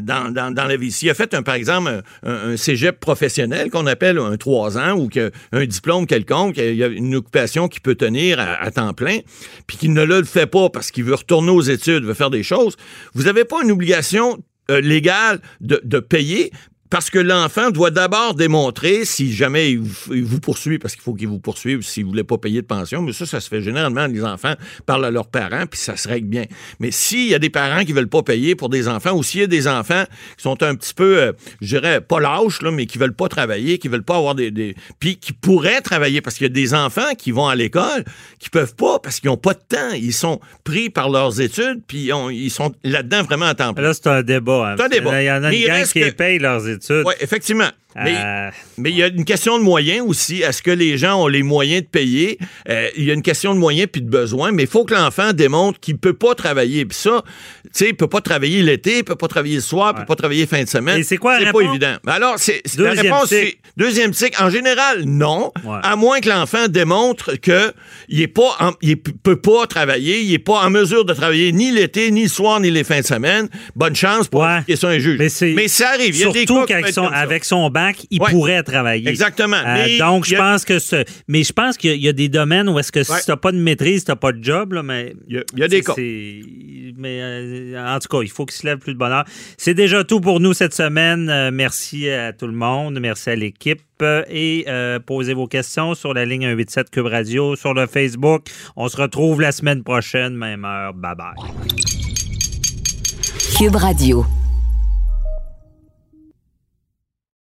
dans, dans, la vie. S'il a fait, un, par exemple, un, cégep professionnel qu'on appelle un 3 ans ou un diplôme quelconque, une occupation qui peut tenir à, temps plein, puis qu'il ne le fait pas parce qu'il veut retourner aux études, veut faire des choses, vous n'avez pas une obligation euh, légale de, de, payer, parce que l'enfant doit d'abord démontrer, si jamais il vous, poursuit, parce qu'il faut qu'il vous poursuive s'il ne voulait pas payer de pension, mais ça, ça se fait généralement, les enfants parlent à leurs parents, puis ça se règle bien. Mais s'il y a des parents qui veulent pas payer pour des enfants, ou s'il y a des enfants qui sont un petit peu, euh, je dirais, pas lâches, là, mais qui veulent pas travailler, qui veulent pas avoir des... des puis qui pourraient travailler, parce qu'il y a des enfants qui vont à l'école, qui peuvent pas, parce qu'ils ont pas de temps. Ils sont pris par leurs études, puis ils sont là-dedans vraiment à temps plein. Là, c'est un débat. Hein. C'est un débat. Il y en a une gang qui payent leurs études oui, effectivement. Euh, mais, il y a une question de moyens aussi. Est-ce que les gens ont les moyens de payer? Euh, il y a une question de moyens puis de besoins, mais il faut que l'enfant démontre qu'il ne peut pas travailler. Puis ça, tu sais, il peut pas travailler l'été, il peut pas travailler le soir, il peut pas travailler fin de semaine. c'est quoi C'est pas évident. Alors, c'est, la réponse, c'est deuxième cycle. En général, non. À moins que l'enfant démontre que il est pas, il peut pas travailler, il est pas en mesure de travailler ni l'été, ni le soir, ni les fins de semaine. Bonne chance pour ouais. ça un juge. Mais, ça arrive. Il y a Surtout des avec son bac, il pourrait travailler. Exactement. Euh, donc, je pense que ce, mais je pense qu'il y, a des domaines où est-ce que si tu n'as pas de maîtrise, tu n'as pas de job, là, mais. Il y a, des cas. Mais euh, en tout cas, il faut qu'il se lève plus de bonheur. C'est déjà tout pour nous cette semaine. Euh, merci à tout le monde. Merci à l'équipe. Et posez vos questions sur la ligne 187 Cube Radio, sur le Facebook. On se retrouve la semaine prochaine, même heure. Bye bye. Cube Radio.